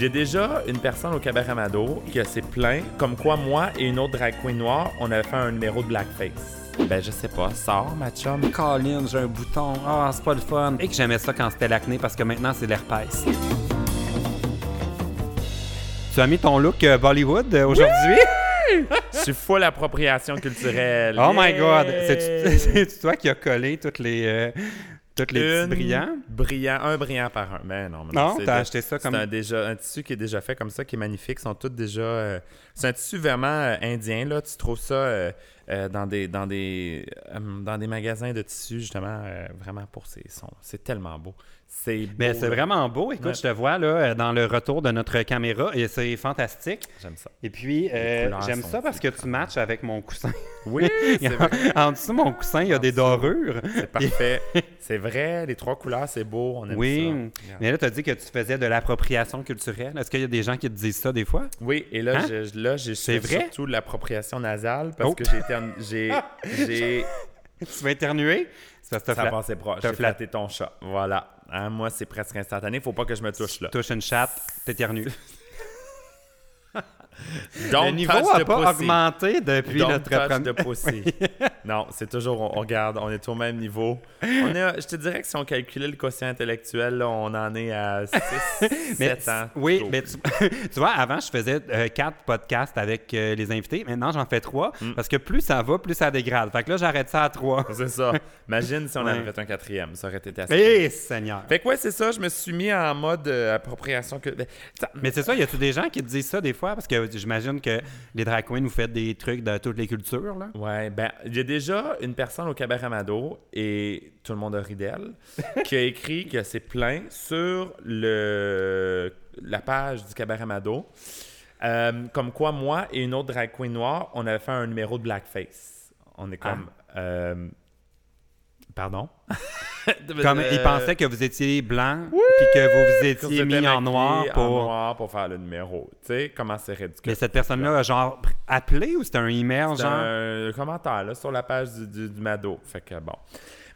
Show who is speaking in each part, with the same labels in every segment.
Speaker 1: J'ai déjà une personne au Cabaret Mado qui s'est plaint, comme quoi moi et une autre drag queen noire, on avait fait un numéro de blackface. Ben, je sais pas, sors, ma chum.
Speaker 2: Colin, j'ai un bouton. Ah, c'est pas le fun. Et que j'aimais ça quand c'était l'acné parce que maintenant c'est l'herpès. Tu as mis ton look euh, Bollywood euh, aujourd'hui?
Speaker 1: Je suis full appropriation culturelle.
Speaker 2: Oh my god! C'est-tu toi qui as collé toutes les, euh, toutes les petits
Speaker 1: Une
Speaker 2: brillants?
Speaker 1: Brillant, un brillant par un. Mais non, mais
Speaker 2: Non,
Speaker 1: c'est
Speaker 2: t'as acheté ça
Speaker 1: C'est
Speaker 2: comme.
Speaker 1: un, déjà, un tissu qui est déjà fait comme ça, qui est magnifique. Ils sont tous déjà. euh, c'est un tissu vraiment euh, indien, là. Tu trouves ça euh, dans, des, dans, des, dans des magasins de tissus, justement, vraiment pour ces sons. C'est tellement beau. C'est beau.
Speaker 2: Mais c'est vraiment beau. Écoute,
Speaker 1: Ouais.
Speaker 2: je te vois là dans le retour de notre caméra et c'est fantastique.
Speaker 1: J'aime ça.
Speaker 2: Et puis, euh, j'aime ça parce que tu matches avec mon coussin.
Speaker 1: Oui, c'est vrai.
Speaker 2: en dessous, mon coussin, il y a
Speaker 1: En
Speaker 2: des
Speaker 1: dessous.
Speaker 2: dorures.
Speaker 1: C'est parfait. c'est vrai. Les trois couleurs, c'est beau. On aime
Speaker 2: Oui.
Speaker 1: ça.
Speaker 2: Mais là, tu as dit que tu faisais de l'appropriation culturelle. Est-ce qu'il y a des gens qui te disent ça des fois?
Speaker 1: Oui, et là,
Speaker 2: Hein?
Speaker 1: je- là j'ai surtout de l'appropriation nasale parce
Speaker 2: Oh.
Speaker 1: que j'ai j'ai
Speaker 2: tu vas éternuer? Que
Speaker 1: ça
Speaker 2: t'as fla-
Speaker 1: passait proche. J'ai flatté ton chat. Voilà. Hein, moi, c'est presque instantané. Faut pas que je me touche là.
Speaker 2: touches une chatte, t'éternues.
Speaker 1: Don't
Speaker 2: le niveau n'a pas
Speaker 1: pussy.
Speaker 2: augmenté depuis
Speaker 1: Don't
Speaker 2: notre
Speaker 1: touch
Speaker 2: première...
Speaker 1: the pussy. non, c'est toujours, on, on regarde, on est au même niveau. On est, je te dirais que si on calculait le quotient intellectuel, là, on en est à 6,
Speaker 2: Mais
Speaker 1: 7 ans.
Speaker 2: Oui, mais tu, tu vois, avant, je faisais euh, quatre podcasts avec euh, les invités. Maintenant, j'en fais trois
Speaker 1: Mm.
Speaker 2: parce que plus ça va, plus ça dégrade. Fait que là, j'arrête ça à trois.
Speaker 1: C'est ça. Imagine si on avait
Speaker 2: Ouais.
Speaker 1: fait un quatrième. Ça aurait été assez.
Speaker 2: Eh, Seigneur!
Speaker 1: Fait que ouais, c'est ça. Je me suis mis en mode euh, appropriation. Que... ça-
Speaker 2: Mais c'est ça, y a-tu des gens qui te disent ça des fois? Parce que j'imagine que les drag queens, vous faites des trucs de toutes les cultures, là.
Speaker 1: Ouais, ben, j'ai déjà une personne au Cabaret Mado, et tout le monde a ri d'elle, qui a écrit que c'est plein sur le, la page du Cabaret Mado. Euh, comme quoi, moi et une autre drag queen noire, on avait fait un numéro de blackface. On est comme. euh, pardon?
Speaker 2: Comme
Speaker 1: Euh,
Speaker 2: ils pensaient que vous étiez blanc, puis que vous vous étiez mis en noir pour...
Speaker 1: en noir pour faire le numéro. Tu sais, comment c'est ridicule.
Speaker 2: Mais cette personne-là a genre appelé ou c'était un email, genre?
Speaker 1: un commentaire là, sur la page du, du, du Mado. Fait que bon.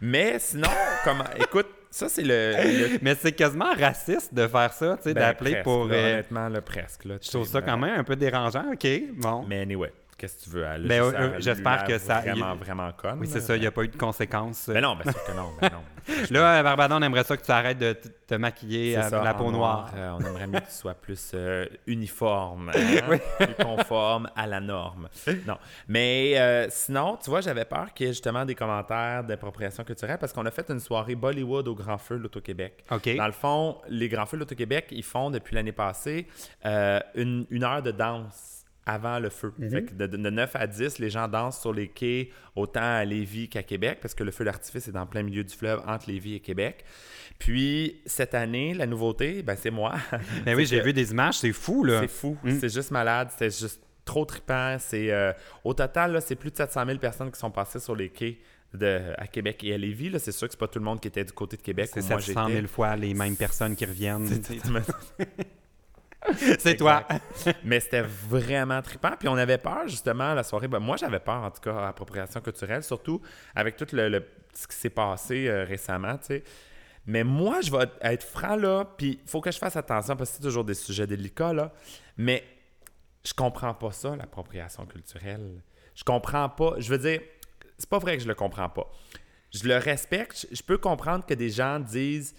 Speaker 1: Mais sinon, comment. Écoute, ça, c'est le. le-
Speaker 2: Mais c'est quasiment raciste de faire ça, tu sais,
Speaker 1: ben,
Speaker 2: d'appeler pour...
Speaker 1: là,
Speaker 2: euh,
Speaker 1: honnêtement, le presque. Là,
Speaker 2: Je trouve ça quand même un peu dérangeant. OK, bon.
Speaker 1: Mais anyway, qu'est-ce que tu veux?
Speaker 2: Ben, euh,
Speaker 1: à-
Speaker 2: j'espère que ça-
Speaker 1: Vraiment, vraiment conne.
Speaker 2: Oui, c'est ça, il n'y a pas eu de conséquences.
Speaker 1: Ben non, bien sûr que non. Ben non.
Speaker 2: Là, Barbada, on aimerait ça que tu arrêtes de te maquiller à
Speaker 1: ça,
Speaker 2: la peau noire.
Speaker 1: euh, on aimerait mieux que tu sois plus euh, uniforme, hein, plus conforme à la norme. Non. Mais euh, sinon, tu vois, j'avais peur qu'il y ait justement des commentaires d'appropriation culturelle parce qu'on a fait une soirée Bollywood au Grand Feu de l'Auto-Québec.
Speaker 2: OK.
Speaker 1: Dans le fond, les Grands Feux de l'Auto-Québec, ils font depuis l'année passée euh, une, une heure de danse avant le feu.
Speaker 2: Mhm.
Speaker 1: Fait que de, de 9 à 10, les gens dansent sur les quais autant à Lévis qu'à Québec parce que le feu d'artifice est dans plein milieu du fleuve entre Lévis et Québec. Puis cette année, la nouveauté, ben, c'est moi.
Speaker 2: Ben oui,
Speaker 1: C'est
Speaker 2: j'ai vu des images, c'est fou, là.
Speaker 1: C'est fou.
Speaker 2: Mm.
Speaker 1: C'est juste malade. C'était juste trop trippant. C'est, euh, au total, c'est plus de 700 000 personnes qui sont passées sur les quais de, à Québec et à Lévis. C'est sûr que c'est pas tout le monde qui était du côté de Québec
Speaker 2: C'est
Speaker 1: où moi
Speaker 2: 700
Speaker 1: j'étais.
Speaker 2: 000 fois les mêmes personnes qui reviennent.
Speaker 1: C'est-
Speaker 2: toi.
Speaker 1: Mais c'était vraiment trippant. Puis on avait peur, justement, la soirée. Ben, moi, j'avais peur, en tout cas, à appropriation culturelle, surtout avec tout le, ce qui s'est passé euh, récemment, tu sais. Mais moi, je vais être franc, là, puis il faut que je fasse attention, parce que c'est toujours des sujets délicats, là. Mais je comprends pas ça, l'appropriation culturelle. Je comprends pas. Je veux dire, c'est pas vrai que je le comprends pas. Je le respecte. Je peux comprendre que des gens disent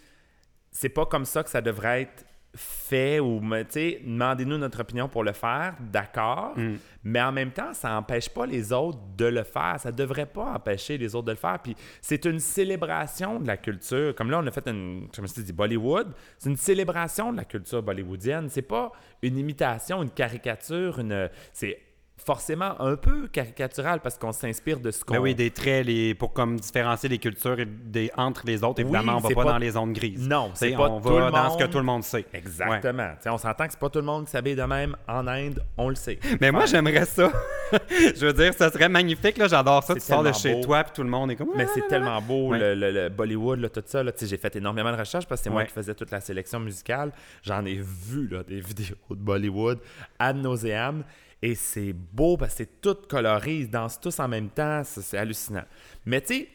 Speaker 1: c'est pas comme ça que ça devrait être fait ou, mais, tu sais, demandez-nous notre opinion pour le faire, d'accord.
Speaker 2: Mm.
Speaker 1: Mais en même temps, ça n'empêche pas les autres de le faire. Ça devrait pas empêcher les autres de le faire. Puis c'est une célébration de la culture. Comme là, on a fait une, comme je dis, Bollywood. C'est une célébration de la culture bollywoodienne. C'est pas une imitation, une caricature, une. C'est forcément un peu caricatural parce qu'on s'inspire de ce qu'on.
Speaker 2: Ben oui, des traits les, pour comme différencier les cultures des, entre les autres. Évidemment,
Speaker 1: Oui,
Speaker 2: on va pas,
Speaker 1: pas-
Speaker 2: dans les zones grises.
Speaker 1: Non, c'est pas
Speaker 2: on
Speaker 1: tout
Speaker 2: va
Speaker 1: le
Speaker 2: dans ce que
Speaker 1: monde.
Speaker 2: tout le monde sait.
Speaker 1: Exactement. Tu sais, On s'entend que c'est pas tout le monde qui s'habille de même en Inde, on le sait.
Speaker 2: Mais moi, j'aimerais ça. je veux dire, ça serait magnifique. là. J'adore ça. Tu sors de chez
Speaker 1: beau.
Speaker 2: toi, puis tout le monde est comme.
Speaker 1: Mais c'est tellement beau,
Speaker 2: Ouais.
Speaker 1: le, le- le Bollywood, là, tout ça. J'ai fait énormément de recherches parce que c'est moi
Speaker 2: Ouais.
Speaker 1: qui faisais toute la sélection musicale. J'en ai vu là, des vidéos de Bollywood ad nauseam. Et c'est beau parce que c'est tout coloré. Ils dansent tous en même temps. C'est hallucinant. Mais tu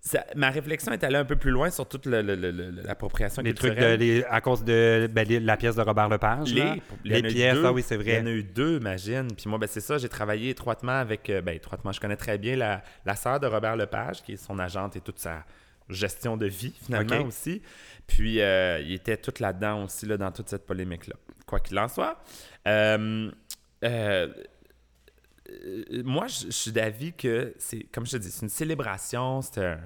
Speaker 1: sais, ma réflexion est allée un peu plus loin sur toute l'appropriation
Speaker 2: Les trucs de,
Speaker 1: culturelle.
Speaker 2: les- à cause de ben, les- la pièce de Robert Lepage. là.
Speaker 1: Les, en
Speaker 2: Les pièces,
Speaker 1: deux.
Speaker 2: ah oui, c'est
Speaker 1: Il y en
Speaker 2: vrai.
Speaker 1: a eu deux, imagine. Puis moi, ben, c'est ça, j'ai travaillé étroitement avec. euh, ben, étroitement, je connais très bien la, la sœur de Robert Lepage, qui est son agente et toute sa gestion de vie, finalement, aussi. Puis, euh, il était tout là-dedans aussi, là, dans toute cette polémique-là. Quoi qu'il en soit. Euh, euh, euh, moi, je je suis d'avis que c'est, comme je te dis, c'est une célébration, c'est un.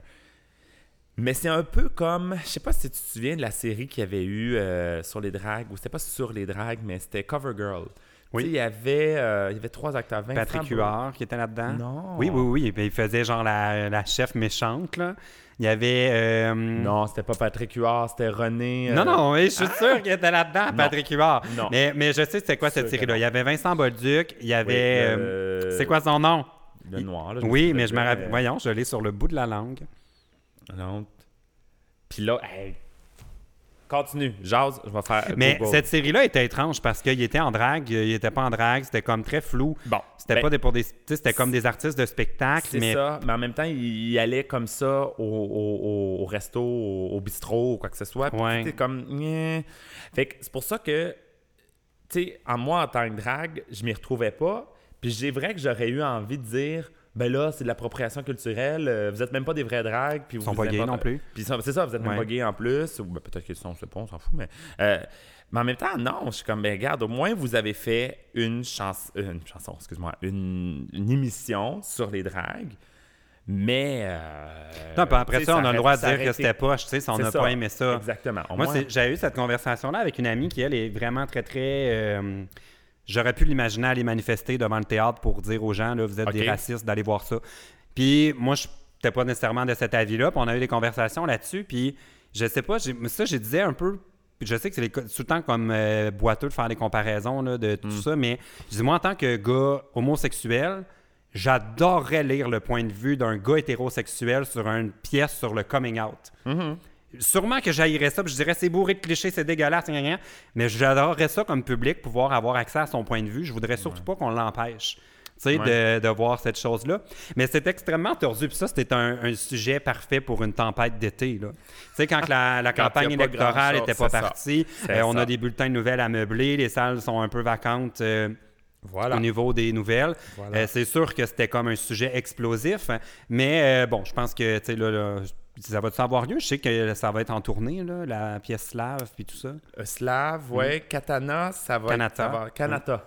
Speaker 1: Mais c'est un peu comme, je sais pas si tu te souviens de la série qu'il y avait eu euh, sur les dragues, ou c'était pas sur les dragues, mais c'était Covergirl.
Speaker 2: Oui.
Speaker 1: Tu sais, il y avait, euh, il y avait trois acteurs. Vincent
Speaker 2: Patrick Huard qui était là-dedans.
Speaker 1: Non.
Speaker 2: Oui, oui, oui. Il faisait genre la, la chef méchante, là. Il y avait... euh,
Speaker 1: Non, c'était pas Patrick Huard, c'était René. euh,
Speaker 2: Non, non, je suis sûr qu'il était là-dedans. Patrick Huard.
Speaker 1: Non.
Speaker 2: Mais, mais je sais c'était quoi cette série-là. Il y avait Vincent Bolduc, il y avait... euh,
Speaker 1: euh,
Speaker 2: C'est quoi son nom?
Speaker 1: Le noir, là.
Speaker 2: Oui, mais je me rappelle... Voyons, je l'ai sur le bout de la langue.
Speaker 1: Non. Puis là, hey, continue, jase, je vais faire.
Speaker 2: Mais
Speaker 1: Google.
Speaker 2: cette série-là était étrange parce qu'il était en drague, il était pas en drague, c'était comme très flou.
Speaker 1: Bon,
Speaker 2: C'était
Speaker 1: ben,
Speaker 2: pas des, pour des... C'était comme des artistes de spectacle,
Speaker 1: C'est
Speaker 2: mais...
Speaker 1: ça, mais en même temps, il, il allait comme ça au, au- au- au resto, au, au bistrot, ou quoi que ce soit. Puis
Speaker 2: Ouais.
Speaker 1: c'était comme. Fait que c'est pour ça que, tu sais, en moi, en tant que drague, je m'y retrouvais pas. Puis j'ai vrai que j'aurais eu envie de dire. Ben là, c'est de l'appropriation culturelle. euh, vous êtes même pas des vrais dragues. Puis
Speaker 2: Ils
Speaker 1: vous
Speaker 2: sont pas gays non plus.
Speaker 1: Puis c'est ça, vous êtes même pas gays en plus. Ou ben, peut-être qu'ils sont, je sais pas, on s'en fout. Mais, euh, mais en même temps, non. Je suis comme, ben regarde, au moins vous avez fait une, chance, une chanson, excuse-moi, une, une émission sur les dragues. Mais. euh,
Speaker 2: Non, puis après ça, on a le droit de dire que c'était poche, tu sais, si on n'a pas aimé ça.
Speaker 1: Exactement.
Speaker 2: Moi, j'ai eu cette conversation-là avec une amie qui, elle, est vraiment très, très... euh, J'aurais pu l'imaginer aller manifester devant le théâtre pour dire aux gens, là, vous êtes des racistes, d'aller voir ça. Puis moi, je n'étais pas nécessairement de cet avis-là, puis on a eu des conversations là-dessus, puis je sais pas, ça, je disais un peu... Je sais que c'est tout le temps comme euh, boiteux de faire des comparaisons là, de
Speaker 1: Mm.
Speaker 2: tout ça, mais je dis, moi, en tant que gars homosexuel, j'adorerais lire le point de vue d'un gars hétérosexuel sur une pièce sur le coming out.
Speaker 1: Mhm.
Speaker 2: Sûrement que j'haïrais ça, puis je dirais c'est bourré de clichés, c'est dégueulasse, gna, gna. mais j'adorerais ça comme public, pouvoir avoir accès à son point de vue. Je voudrais surtout pas qu'on l'empêche. tu sais, de, de voir cette chose-là. Mais c'est extrêmement tordu. Puis ça, c'était un, un sujet parfait pour une tempête d'été. Tu sais, quand la, la
Speaker 1: Quand
Speaker 2: campagne électorale n'était pas partie, euh, on a des bulletins de nouvelles à meubler, les salles sont un peu vacantes. euh,
Speaker 1: Voilà.
Speaker 2: au niveau des nouvelles.
Speaker 1: Voilà.
Speaker 2: Euh, c'est sûr que c'était comme un sujet explosif, mais euh, bon, je pense que tu sais, là, là, ça va avoir lieu? Je sais que ça va être en tournée, là, la pièce slave puis tout ça.
Speaker 1: Euh, Slave, ouais. Katana, ça va.
Speaker 2: Kanata.
Speaker 1: Être, va- Kanata.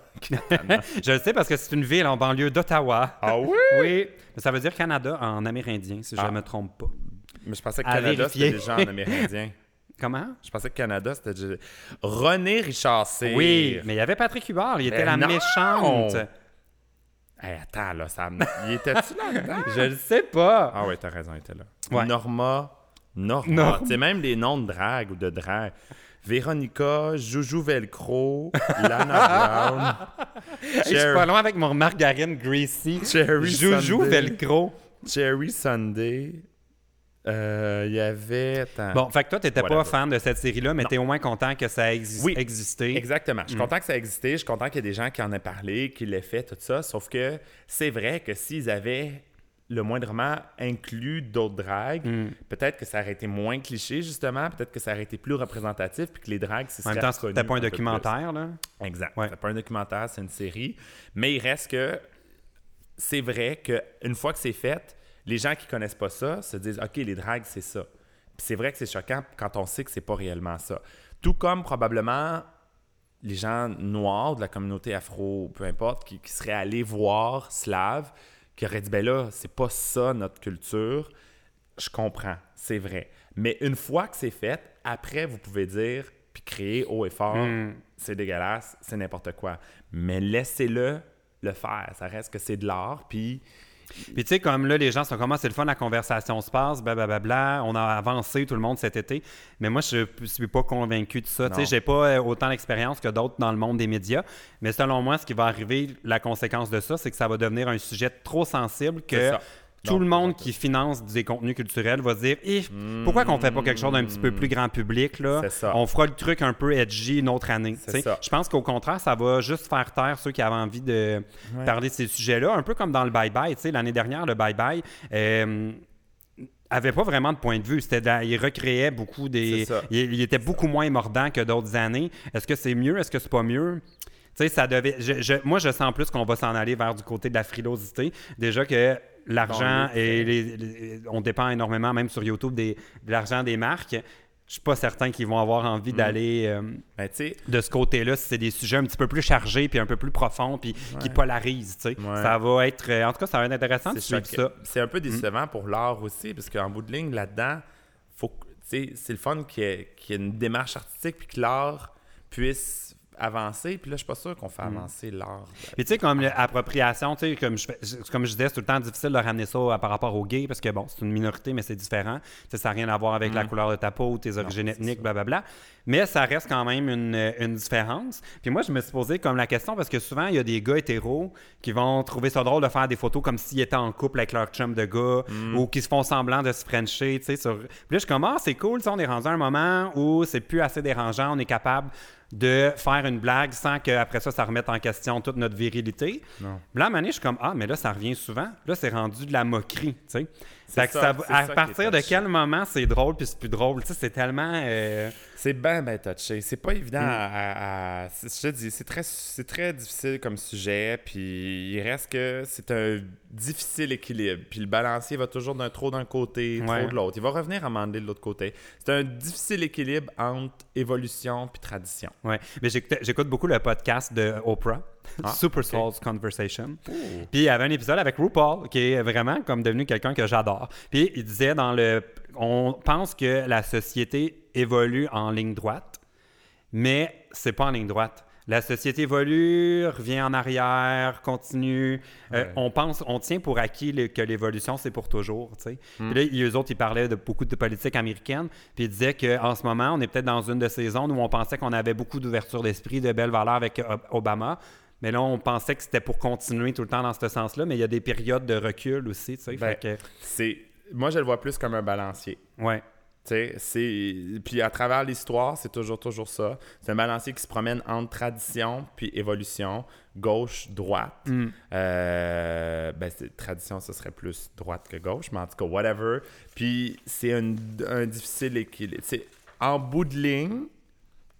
Speaker 2: Je le sais parce que c'est une ville en banlieue d'Ottawa.
Speaker 1: ah oui?
Speaker 2: Oui, mais ça veut dire Canada en amérindien, si je
Speaker 1: Ah.
Speaker 2: ne me trompe pas.
Speaker 1: Mais je pensais que
Speaker 2: À
Speaker 1: Canada, c'était déjà en amérindien.
Speaker 2: Comment?
Speaker 1: Je pensais que Canada, c'était déjà... René Richard Cyr.
Speaker 2: Oui, mais il y avait Patrick Huard, il était la
Speaker 1: non!
Speaker 2: méchante.
Speaker 1: Hey, attends, là, ça... me- Il était-tu là-dedans?
Speaker 2: Je le sais pas.
Speaker 1: Ah oui, t'as raison, il était là.
Speaker 2: Ouais.
Speaker 1: Norma. Norma.
Speaker 2: Norma.
Speaker 1: Tu sais, même les noms de drague ou de drague. Véronica, Joujou Velcro, Lana Brown,
Speaker 2: je suis pas loin avec mon margarine greasy.
Speaker 1: Cherry
Speaker 2: Joujou
Speaker 1: Sunday.
Speaker 2: Velcro.
Speaker 1: Cherry Sunday. Euh, Il y avait... attends.
Speaker 2: Bon, fait que toi, t'étais pas
Speaker 1: Whatever.
Speaker 2: fan de cette série-là, mais
Speaker 1: Non.
Speaker 2: t'es au moins content que ça existe
Speaker 1: Oui,
Speaker 2: existé.
Speaker 1: Exactement.
Speaker 2: Mm.
Speaker 1: Je suis content que ça existait. Je suis content qu'il y ait des gens qui en aient parlé, qui l'aient fait, tout ça. Sauf que c'est vrai que s'ils avaient le moindrement inclus d'autres dragues,
Speaker 2: Mm.
Speaker 1: peut-être que ça aurait été moins cliché, justement. Peut-être que ça aurait été plus représentatif, puis que les dragues, c'est
Speaker 2: En même temps, c'était pas un documentaire, là.
Speaker 1: Exact.
Speaker 2: Ouais.
Speaker 1: C'est pas un documentaire, c'est une série. Mais il reste que c'est vrai qu'une fois que c'est fait, les gens qui connaissent pas ça se disent OK, les dragues, c'est ça. Puis c'est vrai que c'est choquant quand on sait que c'est pas réellement ça. Tout comme probablement les gens noirs de la communauté afro, peu importe, qui, qui seraient allés voir Slave, qui auraient dit ben là, c'est pas ça notre culture. Je comprends, c'est vrai. Mais une fois que c'est fait, après, vous pouvez dire, puis crier haut et fort,
Speaker 2: Mm.
Speaker 1: c'est dégueulasse, c'est n'importe quoi. Mais laissez-le le faire. Ça reste que c'est de l'art, puis
Speaker 2: Puis tu sais, comme là, les gens sont comment c'est le fun, la conversation se passe, blablabla. On a avancé tout le monde cet été. Mais moi, je suis pas convaincu de ça. Tu sais, j'ai pas euh, autant d'expérience que d'autres dans le monde des médias. Mais selon moi, ce qui va arriver, la conséquence de ça, c'est que ça va devenir un sujet trop sensible que. Tout le monde qui finance des contenus culturels va se dire Ih, pourquoi qu'on fait pas quelque chose d'un petit peu plus grand public là?
Speaker 1: Ça.
Speaker 2: On fera le truc un peu edgy une autre année. Je pense qu'au contraire, ça va juste faire taire ceux qui avaient envie de
Speaker 1: Ouais.
Speaker 2: parler de ces sujets-là, un peu comme dans le bye-bye. Tu sais, L'année dernière, le bye-bye, euh, avait pas vraiment de point de vue. C'était de il recréait beaucoup des. Il, il était beaucoup moins mordant que d'autres années. Est-ce que c'est mieux? Est-ce que c'est pas mieux? Tu sais, ça devait. je- je- moi, je sens plus qu'on va s'en aller vers du côté de la frilosité. Déjà que l'argent et les, les- on dépend énormément, même sur YouTube, des, de l'argent des marques. Je suis pas certain qu'ils vont avoir envie d'aller euh,
Speaker 1: Ben,
Speaker 2: de ce côté-là si c'est des sujets un petit peu plus chargés puis un peu plus profonds puis qui polarisent.
Speaker 1: Ouais.
Speaker 2: Ça va être. euh, en tout cas, ça va être intéressant de suivre ça.
Speaker 1: C'est un peu décevant pour l'art aussi, parce qu'en bout de ligne, là-dedans, faut c'est le fun qu'il y, y ait une démarche artistique puis que l'art puisse avancer. Puis là, je suis pas sûr qu'on fait avancer l'art.
Speaker 2: Puis tu sais, comme l'appropriation, tu sais, comme je, comme je disais, c'est tout le temps difficile de ramener ça à- par rapport aux gays parce que bon, c'est une minorité, mais c'est différent. Ça n'a rien à voir avec la couleur de ta peau, tes origines ethniques, blablabla. Mais ça reste quand même une, une différence. Puis moi, je me suis posé comme la question parce que souvent, il y a des gars hétéros qui vont trouver ça drôle de faire des photos comme s'ils étaient en couple avec leur chum de gars ou qui se font semblant de se frencher, tu sais. Sur... Puis là, je suis comme, ah, c'est cool, on est rendu à un moment où c'est plus assez dérangeant, on est capable de faire une blague sans qu'après ça, ça remette en question toute notre virilité.
Speaker 1: Non.
Speaker 2: Là, à un moment donné, je suis comme, ah, mais là, ça revient souvent. Là, c'est rendu de la moquerie, tu sais.
Speaker 1: Ça,
Speaker 2: à
Speaker 1: ça
Speaker 2: partir de quel moment c'est drôle puis c'est plus drôle, tu sais, c'est tellement... euh,
Speaker 1: C'est bien, bien touché. C'est pas évident
Speaker 2: Mm.
Speaker 1: à. à- à- c'est- je te dis, c'est très, très difficile comme sujet. Puis il reste que c'est un difficile équilibre. Puis le balancier va toujours d'un trop d'un côté,
Speaker 2: Ouais.
Speaker 1: trop de l'autre. Il va revenir à mander de l'autre côté. C'est un difficile équilibre entre évolution puis tradition.
Speaker 2: Ouais. Mais j'écoute j'écoute beaucoup le podcast de Oprah,
Speaker 1: Ah,
Speaker 2: Super. Souls Conversation. Puis il y avait un épisode avec RuPaul, qui est vraiment comme devenu quelqu'un que j'adore. Puis il disait dans le. On pense que la société évolue en ligne droite, mais c'est pas en ligne droite. La société évolue, revient en arrière, continue. Euh,
Speaker 1: Ouais.
Speaker 2: on pense, on tient pour acquis le- que l'évolution, c'est pour toujours.
Speaker 1: Hmm.
Speaker 2: Puis là, eux autres, ils parlaient de beaucoup de politique américaine, puis ils disaient qu'en ce moment, on est peut-être dans une de ces zones où on pensait qu'on avait beaucoup d'ouverture d'esprit, de belles valeurs avec Obama. Mais là, on pensait que c'était pour continuer tout le temps dans ce sens-là, mais il y a des périodes de recul aussi, tu sais.
Speaker 1: Ben,
Speaker 2: que,
Speaker 1: C'est, moi, je le vois plus comme un balancier.
Speaker 2: ouais.
Speaker 1: Tu sais, c'est... Puis à travers l'histoire, c'est toujours, toujours ça. C'est un balancier qui se promène entre tradition puis évolution, gauche, droite.
Speaker 2: Mm.
Speaker 1: Euh, ben, c'est- tradition, ce serait plus droite que gauche, mais en tout cas, whatever. Puis c'est un, un difficile équilibre. En bout de ligne,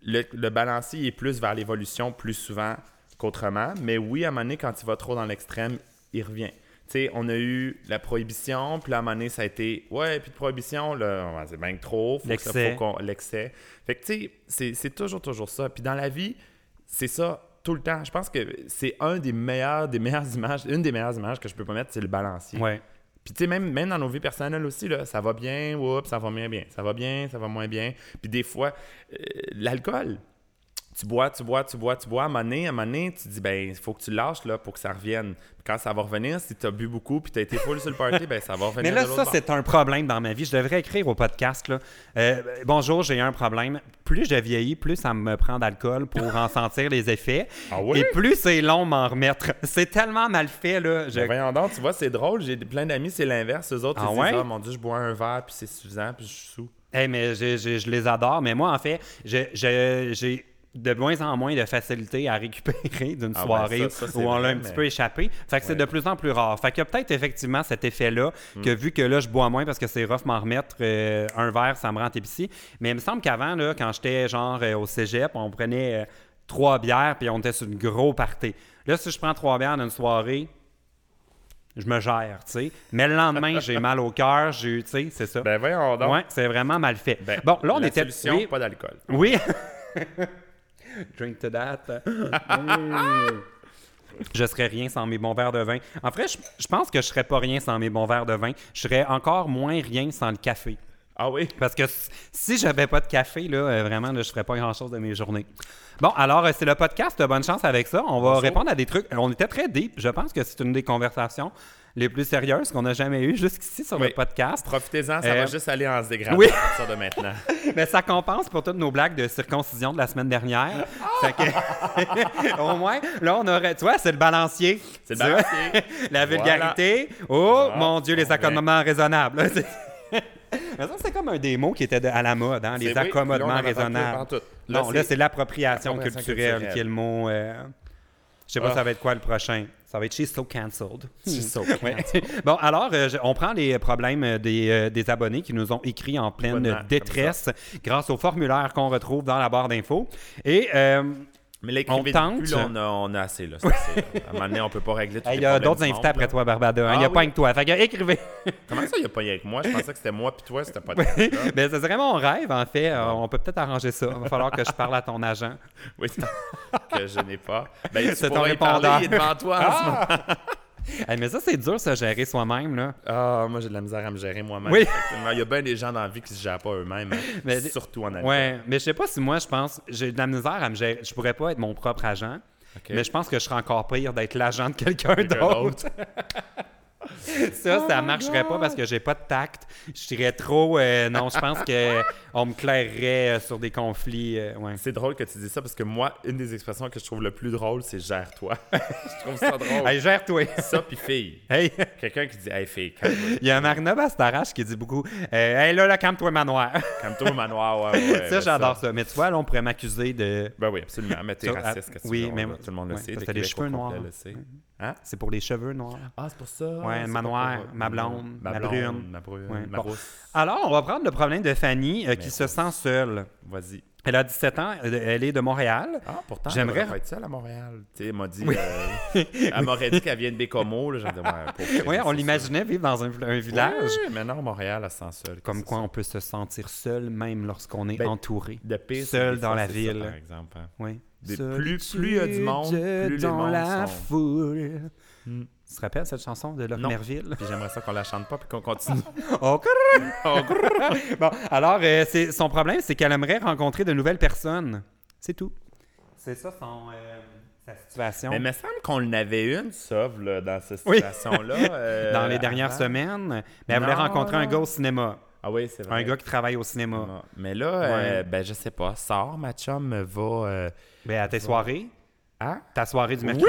Speaker 1: le, le balancier est plus vers l'évolution plus souvent qu'autrement. Mais oui, à un moment donné, quand il va trop dans l'extrême, il revient. Tu sais, on a eu la prohibition, puis là, à un moment donné, ça a été Ouais, puis de prohibition, là, c'est bien trop. Faut
Speaker 2: L'excès.
Speaker 1: L'excès. Fait que, tu sais, c'est- c'est toujours, toujours ça. Puis dans la vie, c'est ça tout le temps. Je pense que c'est un des meilleurs, des meilleures images, une des meilleures images que je peux pas mettre, c'est le balancier.
Speaker 2: Ouais.
Speaker 1: Puis tu sais, même, même dans nos vies personnelles aussi, là, ça va bien, oups, ça va moins bien. Ça va bien, ça va moins bien. Puis des fois, euh, l'alcool, tu bois, tu bois, tu bois, tu bois. À un moment donné, à un moment donné, tu dis, ben, il faut que tu lâches là, pour que ça revienne. Puis quand ça va revenir, si tu as bu beaucoup puis tu as été full sur le party, ben, ça va revenir.
Speaker 2: Mais là,
Speaker 1: de
Speaker 2: ça, c'est un problème dans ma vie. Je devrais écrire au podcast. Là. Euh, bonjour, j'ai un problème. Plus je vieillis, plus ça me prend d'alcool pour en sentir les effets.
Speaker 1: Ah oui?
Speaker 2: Et plus c'est long m'en remettre. C'est tellement mal fait. Là. Je-
Speaker 1: Ben, voyons donc, tu vois, c'est drôle. J'ai plein d'amis, c'est l'inverse. Eux autres,
Speaker 2: Ah
Speaker 1: ils
Speaker 2: ouais?
Speaker 1: disent, ah mon Dieu, je bois un verre puis c'est suffisant puis je suis sous.
Speaker 2: Hey, mais je, je- je les adore. Mais moi, en fait, je- je- j'ai de moins en moins de facilité à récupérer d'une
Speaker 1: Ah ouais,
Speaker 2: soirée
Speaker 1: ça, ça, c'est
Speaker 2: où on l'a un petit peu échappé. Fait que c'est de plus en plus rare. Fait qu'il y a peut-être effectivement cet effet-là,
Speaker 1: Hmm.
Speaker 2: que vu que là, je bois moins parce que c'est rough m'en remettre euh, un verre, ça me rend épicé. Mais il me semble qu'avant, là, quand j'étais genre euh, au cégep, on prenait euh, trois bières puis on était sur une gros party. Là, si je prends trois bières dans une soirée, je me gère, tu sais. Mais le lendemain, j'ai mal au cœur, j'ai, tu sais, c'est ça.
Speaker 1: Ben voyons donc.
Speaker 2: Ouais, c'est vraiment mal fait.
Speaker 1: Ben,
Speaker 2: bon, là, on
Speaker 1: la
Speaker 2: était.
Speaker 1: solution,
Speaker 2: oui,
Speaker 1: pas d'alcool.
Speaker 2: oui. Drink to that. Je serais rien sans mes bons verres de vin. En fait, je, je pense que je serais pas rien sans mes bons verres de vin. Je serais encore moins rien sans le café.
Speaker 1: Ah oui?
Speaker 2: Parce que si j'avais pas de café, là, euh, vraiment, là, je ferais pas grand-chose de mes journées. Bon, alors, euh, c'est le podcast. Bonne chance avec ça. On va
Speaker 1: Bonjour.
Speaker 2: répondre à des trucs. On était très deep. Je pense que c'est une des conversations les plus sérieuses qu'on a jamais eues jusqu'ici sur
Speaker 1: Oui.
Speaker 2: le podcast.
Speaker 1: Profitez-en, ça
Speaker 2: Euh,
Speaker 1: va juste aller en se dégradant
Speaker 2: oui.
Speaker 1: à partir de maintenant.
Speaker 2: Mais ça compense pour toutes nos blagues de circoncision de la semaine dernière. Fait que, au moins, là, on aurait. Tu vois, c'est le balancier.
Speaker 1: C'est le balancier.
Speaker 2: la vulgarité. Oh,
Speaker 1: Voilà.
Speaker 2: mon Dieu, les accommodements raisonnables. C'est- Mais ça, c'est comme un des mots qui était de- à la mode, hein, les accommodements
Speaker 1: là,
Speaker 2: raisonnables. non, là, c'est l'appropriation
Speaker 1: appropriation
Speaker 2: culturelle
Speaker 1: culturelle.
Speaker 2: qui est le mot. euh, Je sais pas
Speaker 1: Ah.
Speaker 2: ça va être quoi le prochain. Ça va être She's So Cancelled.
Speaker 1: She's so
Speaker 2: Ouais.
Speaker 1: cancelled.
Speaker 2: bon, alors, euh, je- on prend les problèmes des, euh, des abonnés qui nous ont écrit en pleine
Speaker 1: Bonnement,
Speaker 2: détresse grâce au formulaire qu'on retrouve dans la barre d'infos. Et euh,
Speaker 1: Mais là,
Speaker 2: On tente.
Speaker 1: plus, là, on, a, on a assez. Là, c'est assez, là. À un moment donné, on peut pas régler tous
Speaker 2: il y a d'autres invités
Speaker 1: monde,
Speaker 2: après
Speaker 1: là.
Speaker 2: toi, Barbada. hein. Il n'y a
Speaker 1: Ah
Speaker 2: pas que toi. Fait que écrivez.
Speaker 1: Comment ça, il n'y a pas que moi? Je pensais que c'était moi puis toi, c'était pas toi.
Speaker 2: Ben, c'est vraiment mon rêve, en fait. Euh, on peut peut-être arranger ça. Il va falloir que je parle à ton agent.
Speaker 1: Oui, que je n'ai pas. Ben,
Speaker 2: C'est ton
Speaker 1: parler,
Speaker 2: répondeur.
Speaker 1: il est devant toi en ce moment.
Speaker 2: Hey, mais ça, c'est dur, ça, gérer soi-même. là.
Speaker 1: Ah, moi, j'ai de la misère à me gérer moi-même.
Speaker 2: Oui.
Speaker 1: Il y a bien des gens dans la vie qui se gèrent pas eux-mêmes. hein.
Speaker 2: Mais-
Speaker 1: Surtout en Amérique.
Speaker 2: Ouais, mais je sais pas si moi, je pense, j'ai de la misère à me gérer. Je pourrais pas être mon propre agent. Mais je pense que je serais encore pire d'être l'agent de quelqu'un
Speaker 1: Quelqu'un
Speaker 2: d'autre. Ça, ça marcherait pas parce que j'ai pas de tact. Je serais trop. euh, non, je pense que on me clairerait euh, sur des conflits. euh, ouais.
Speaker 1: C'est drôle que tu dis ça parce que moi, une des expressions que je trouve le plus drôle, c'est gère-toi. je trouve ça drôle.
Speaker 2: Hey, gère-toi.
Speaker 1: Ça, puis fille.
Speaker 2: Hey,
Speaker 1: Quelqu'un qui dit Hey, fille,
Speaker 2: il y a Marina Bastarache qui dit beaucoup euh, Hey, là, là, calme-toi, manoir.
Speaker 1: Calme-toi manoir. Ouais, ouais,
Speaker 2: ça,
Speaker 1: ben
Speaker 2: j'adore ça. Mais tu vois, là, on pourrait m'accuser de.
Speaker 1: Ben oui, absolument. Mais t'es
Speaker 2: Ça,
Speaker 1: raciste,
Speaker 2: ah,
Speaker 1: que tu
Speaker 2: oui,
Speaker 1: veux,
Speaker 2: mais-
Speaker 1: tout le monde le
Speaker 2: ouais,
Speaker 1: sait.
Speaker 2: parce
Speaker 1: le
Speaker 2: que t'as
Speaker 1: au
Speaker 2: cheveux
Speaker 1: complet
Speaker 2: noirs.
Speaker 1: le sait. Hein?
Speaker 2: C'est pour les cheveux noirs.
Speaker 1: Ah, c'est pour ça.
Speaker 2: Ouais, ma noire,
Speaker 1: pour-
Speaker 2: ma blonde,
Speaker 1: ma
Speaker 2: ma
Speaker 1: blonde,
Speaker 2: brune.
Speaker 1: ma brune,
Speaker 2: Ouais,
Speaker 1: ma
Speaker 2: bon. Alors, on va prendre le problème de Fanny euh, qui
Speaker 1: Mais
Speaker 2: se sent seule.
Speaker 1: Vas-y.
Speaker 2: Elle a 17 ans, elle est de Montréal.
Speaker 1: Ah, pourtant,
Speaker 2: J'aimerais-
Speaker 1: être seule à Montréal. Tu sais, elle m'a dit, euh, elle m'aurait dit qu'elle vient de Bécomo. Là,
Speaker 2: Oui, on l'imaginait vivre dans un, village.
Speaker 1: Mais non, Montréal, elle se sent seule.
Speaker 2: Comme quoi on peut se sentir seul même lorsqu'on est
Speaker 1: Ben,
Speaker 2: entouré.
Speaker 1: De pire,
Speaker 2: seul dans la ville.
Speaker 1: Par exemple. hein.
Speaker 2: Oui.
Speaker 1: Des- plus- plus il y a du monde, plus les
Speaker 2: dans
Speaker 1: mondes
Speaker 2: la
Speaker 1: sont-
Speaker 2: foule.
Speaker 1: Hmm.
Speaker 2: Tu te rappelles cette chanson de Love
Speaker 1: Non.
Speaker 2: Merville?
Speaker 1: Puis j'aimerais ça qu'on la chante pas puis qu'on continue.
Speaker 2: Oh,
Speaker 1: Oh,
Speaker 2: bon, alors, euh, c'est- son problème, c'est qu'elle aimerait rencontrer de nouvelles personnes. C'est tout. C'est ça son, euh, sa situation.
Speaker 1: Mais il me semble qu'on en avait une, ça, là, dans cette
Speaker 2: Oui.
Speaker 1: situation-là. euh,
Speaker 2: dans les dernières
Speaker 1: avant.
Speaker 2: semaines. Mais elle voulait
Speaker 1: Non.
Speaker 2: rencontrer un gars au cinéma.
Speaker 1: Ah oui, c'est vrai.
Speaker 2: Un gars qui travaille au cinéma.
Speaker 1: Mais là, euh, ben je sais pas. Sors, ma chum va. Euh...
Speaker 2: Ben, à tes soirées?
Speaker 1: Hein?
Speaker 2: Ta soirée du mercredi.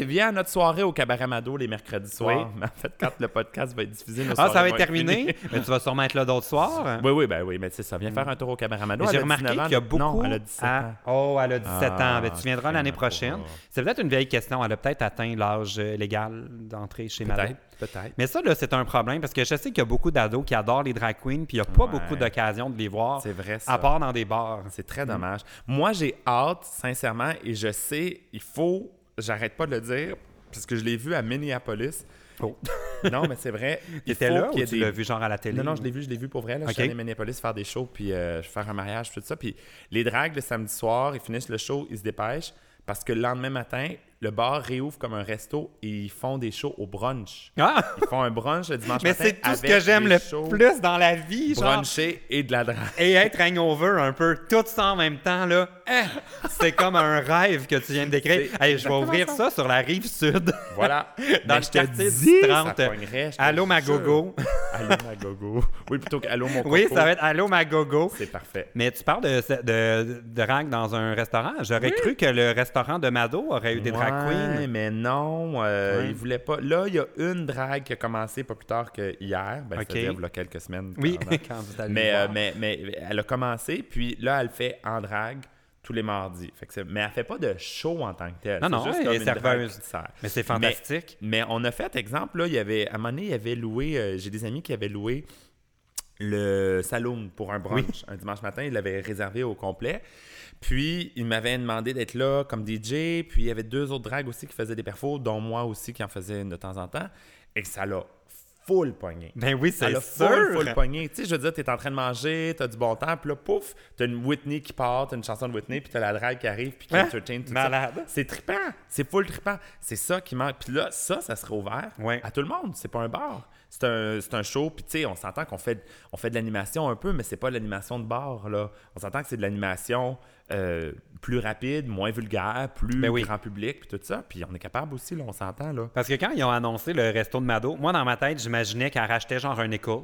Speaker 1: Oui, viens à notre soirée au Cabaret Mado les mercredis soirs.
Speaker 2: Oui.
Speaker 1: En fait, quand le podcast va être diffusé,
Speaker 2: Ah, ça va être terminé? Mais tu vas sûrement être là d'autres soirs?
Speaker 1: Oui, oui, ben oui, mais c'est ça. Viens faire un tour au Cabaret Mado.
Speaker 2: J'ai remarqué
Speaker 1: 19 ans.
Speaker 2: qu'il y a beaucoup.
Speaker 1: Non, elle a 17
Speaker 2: à-
Speaker 1: ans.
Speaker 2: Oh, elle a 17
Speaker 1: Ah,
Speaker 2: ans. Ben, tu viendras l'année prochaine. C'est peut-être une vieille question. Elle a peut-être atteint l'âge euh, légal d'entrée chez Mado.
Speaker 1: Peut-être, peut-être.
Speaker 2: Mais ça, là, c'est un problème parce que je sais qu'il y a beaucoup d'ados qui adorent les drag queens, puis il n'y a pas
Speaker 1: Ouais.
Speaker 2: beaucoup d'occasions de les voir,
Speaker 1: C'est vrai, ça.
Speaker 2: à part dans des bars.
Speaker 1: C'est très dommage. Moi, j'ai hâte, sincèrement, et je sais, il faut, j'arrête pas de le dire, parce que je l'ai vu à Minneapolis.
Speaker 2: Oh.
Speaker 1: Non, mais c'est vrai. Il
Speaker 2: étais
Speaker 1: faut
Speaker 2: là ou tu
Speaker 1: des-
Speaker 2: l'as vu genre à la télé?
Speaker 1: Non, non, je l'ai vu, je l'ai vu pour vrai. Là. Je suis allé à Minneapolis faire des shows, puis euh, faire un mariage, tout ça. Puis les drags, le samedi soir, ils finissent le show, ils se dépêchent, parce que le lendemain matin, le bar réouvre comme un resto et ils font des shows au brunch.
Speaker 2: Ah!
Speaker 1: Ils font un brunch le dimanche
Speaker 2: Mais
Speaker 1: matin.
Speaker 2: c'est tout ce que j'aime le plus dans la vie, genre.
Speaker 1: Bruncher et de la drague.
Speaker 2: Et être hangover un peu, tout ça en même temps, là. Hein? C'est comme un rêve que tu viens de décrire. Hey, je vais ouvrir
Speaker 1: ça.
Speaker 2: ça sur la rive sud.
Speaker 1: Voilà.
Speaker 2: Dans
Speaker 1: Mais
Speaker 2: le quartier
Speaker 1: dis,
Speaker 2: 30.
Speaker 1: ça pognerait, je te
Speaker 2: Allô, ma gogo.
Speaker 1: Allô, ma gogo. Oui, plutôt que Allô, mon coco.
Speaker 2: Oui, ça va être Allô, ma gogo.
Speaker 1: C'est parfait.
Speaker 2: Mais tu parles de, de, de dans un restaurant. J'aurais cru que le restaurant de Mado aurait eu des drag
Speaker 1: Ouais,
Speaker 2: queens.
Speaker 1: mais non, euh,
Speaker 2: Ouais.
Speaker 1: il voulait pas. Là, il y a une drague qui a commencé pas plus tard que hier. Ben,
Speaker 2: Ok.
Speaker 1: c'est-à-dire, il y a quelques semaines.
Speaker 2: Oui, quand vous allez
Speaker 1: mais,
Speaker 2: voir.
Speaker 1: euh, mais, mais elle a commencé, puis là, elle fait en drague tous les mardis. Fait que c'est- mais elle fait pas de show en tant que tel.
Speaker 2: Non, non,
Speaker 1: juste
Speaker 2: elle
Speaker 1: comme.
Speaker 2: Mais c'est fantastique.
Speaker 1: Mais on a fait, exemple, là, il y avait, à un moment donné, il y avait loué, euh, j'ai des amis qui avaient loué le saloon pour un brunch un dimanche matin. Ils l'avaient réservé au complet. Puis, ils m'avaient demandé d'être là comme DJ. Puis, il y avait deux autres drags aussi qui faisaient des perfos, dont moi aussi qui en faisais une de temps en temps. Et ça l'a full pogné.
Speaker 2: Ben oui, c'est sûr.
Speaker 1: full, full pogné. Tu sais, je veux dire, t'es en train de manger, t'as du bon temps, puis là, pouf, t'as une Whitney qui part, t'as une chanson de Whitney, puis t'as la drague qui arrive, puis qui
Speaker 2: Hein?
Speaker 1: entertain tout
Speaker 2: Malade.
Speaker 1: ça. C'est trippant. C'est full trippant. C'est ça qui manque. Puis là, ça, ça serait ouvert
Speaker 2: Ouais.
Speaker 1: à tout le monde. C'est pas un bar. C'est un, show, puis tu sais, on s'entend qu'on fait, on fait de l'animation un peu, mais c'est pas de l'animation de bar, là. On s'entend que c'est de l'animation euh, plus rapide, moins vulgaire, plus
Speaker 2: Ben oui.
Speaker 1: grand public, puis tout ça. Puis on est capable aussi, là, on s'entend, là.
Speaker 2: Parce que quand ils ont annoncé le resto de Mado, moi, dans ma tête, j'imaginais qu'elle rachetait genre un Nichols.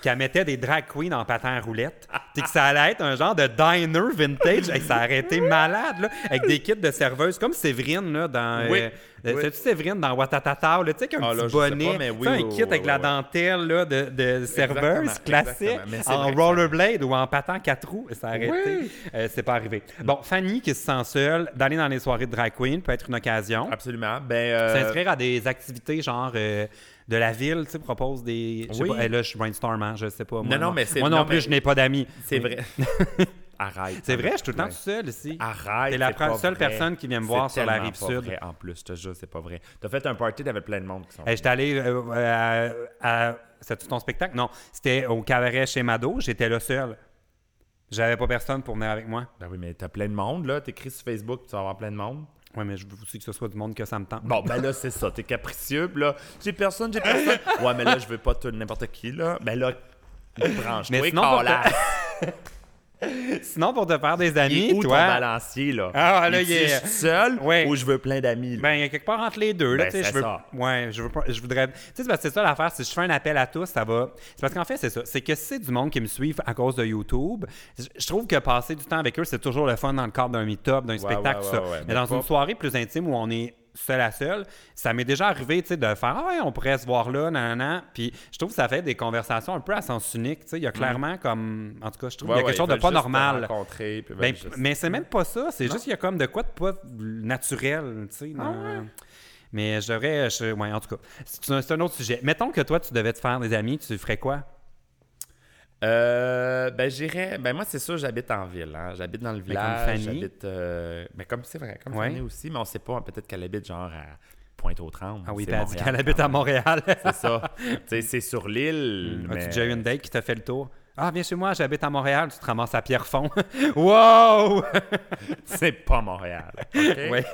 Speaker 2: qu'elle mettait des drag queens en patin à roulette, puis que ça allait être un genre de diner vintage, et ça aurait été malade, là, avec des kits de serveuses, comme Séverine, là, dans...
Speaker 1: Oui.
Speaker 2: euh,
Speaker 1: Oui.
Speaker 2: C'est-tu Séverine dans Watatata, tu sais, avec un
Speaker 1: Ah,
Speaker 2: petit
Speaker 1: pas,
Speaker 2: bonnet,
Speaker 1: mais oui,
Speaker 2: un kit avec la dentelle là, de, de serveuse classique, en rollerblade ou en patin quatre roues, ça
Speaker 1: Oui.
Speaker 2: été... euh, c'est pas arrivé. Bon, Fanny, qui se sent seule, d'aller dans les soirées de drag queen peut être une occasion.
Speaker 1: Absolument. Ben, euh,
Speaker 2: S'inscrire à des activités genre euh, de la ville, tu sais, propose des. Je sais
Speaker 1: Oui.
Speaker 2: pas, eh, là, je suis brainstorm, hein, je sais pas. Moi,
Speaker 1: Non, non, mais c'est-
Speaker 2: Moi non,
Speaker 1: non,
Speaker 2: plus,
Speaker 1: mais-
Speaker 2: je n'ai pas d'amis.
Speaker 1: c'est
Speaker 2: Oui.
Speaker 1: vrai. Arrête.
Speaker 2: C'est vrai, je suis tout le temps tout seul ici.
Speaker 1: Arrête.
Speaker 2: T'es la
Speaker 1: pas
Speaker 2: seule
Speaker 1: vrai.
Speaker 2: personne qui vient me voir sur la rive
Speaker 1: pas
Speaker 2: sud.
Speaker 1: vrai, en plus, je te jure, c'est pas vrai. T'as fait un party, t'avais plein de monde qui sont.
Speaker 2: J'étais allé euh, euh, à. C'était ton spectacle? Non, c'était au cabaret chez Mado. J'étais là seul. J'avais pas personne pour venir avec moi.
Speaker 1: Ben oui, mais t'as plein de monde, là. T'écris sur Facebook, tu vas avoir plein de monde.
Speaker 2: Oui, mais je veux aussi que ce soit du monde que ça me tente.
Speaker 1: Bon, ben là, c'est ça. T'es capricieux, là, j'ai personne, j'ai personne. Ouais, mais là, je veux pas tout n'importe qui, là. Ben là, branche-toi,
Speaker 2: Mais sinon. Sinon, pour te faire des
Speaker 1: Il
Speaker 2: amis,
Speaker 1: est où ton balancier, là?
Speaker 2: Ah, là, il est-
Speaker 1: seul
Speaker 2: Ouais.
Speaker 1: ou je veux plein d'amis, là?
Speaker 2: Ben, il y a quelque part entre les deux. Là,
Speaker 1: Ben,
Speaker 2: tu sais,
Speaker 1: c'est
Speaker 2: je veux,
Speaker 1: ça.
Speaker 2: Ouais, je veux pas, je voudrais. Tu sais, c'est parce que c'est ça l'affaire. Si je fais un appel à tous, ça va. C'est parce qu'en fait, c'est ça. C'est que si c'est du monde qui me suivent à cause de YouTube, je- trouve que passer du temps avec eux, c'est toujours le fun dans le cadre d'un meet-up, d'un spectacle,
Speaker 1: ouais,
Speaker 2: tout ça. Mais
Speaker 1: mais
Speaker 2: dans
Speaker 1: pas-
Speaker 2: une soirée plus intime où on est seul à seul, ça m'est déjà arrivé, tu sais, de faire ah ouais, on pourrait se voir là, nan. Puis je trouve que ça fait des conversations un peu à sens unique. Tu sais, il y a clairement comme, en tout cas, je trouve
Speaker 1: Ouais,
Speaker 2: qu'il y a
Speaker 1: ouais,
Speaker 2: quelque chose de pas normal.
Speaker 1: puis
Speaker 2: Ben,
Speaker 1: juste-
Speaker 2: mais c'est même pas ça, c'est juste qu'il y a comme de quoi de pas naturel, tu sais.
Speaker 1: Ah
Speaker 2: Mais je devrais, je- ouais, en tout cas, c'est un, c'est un autre sujet. Mettons que toi, tu devais te faire des amis, tu ferais quoi?
Speaker 1: Euh, ben j'irais. Ben moi c'est sûr j'habite en ville. Hein. J'habite dans le
Speaker 2: comme
Speaker 1: village.
Speaker 2: Fanny?
Speaker 1: J'habite. euh, Ben comme c'est vrai, comme
Speaker 2: Ouais.
Speaker 1: Fanny aussi, mais on sait pas. Peut-être qu'elle habite genre à Pointe-aux-Trembles.
Speaker 2: Ah oui, elle dit qu'elle habite à. Montréal.
Speaker 1: C'est ça. tu sais, c'est sur l'île. mais...
Speaker 2: As-tu déjà eu une date qui t'a fait le tour? Ah, viens chez moi, j'habite à Montréal, tu te ramasses à Pierrefonds. wow!
Speaker 1: C'est pas Montréal. OK?
Speaker 2: Ouais.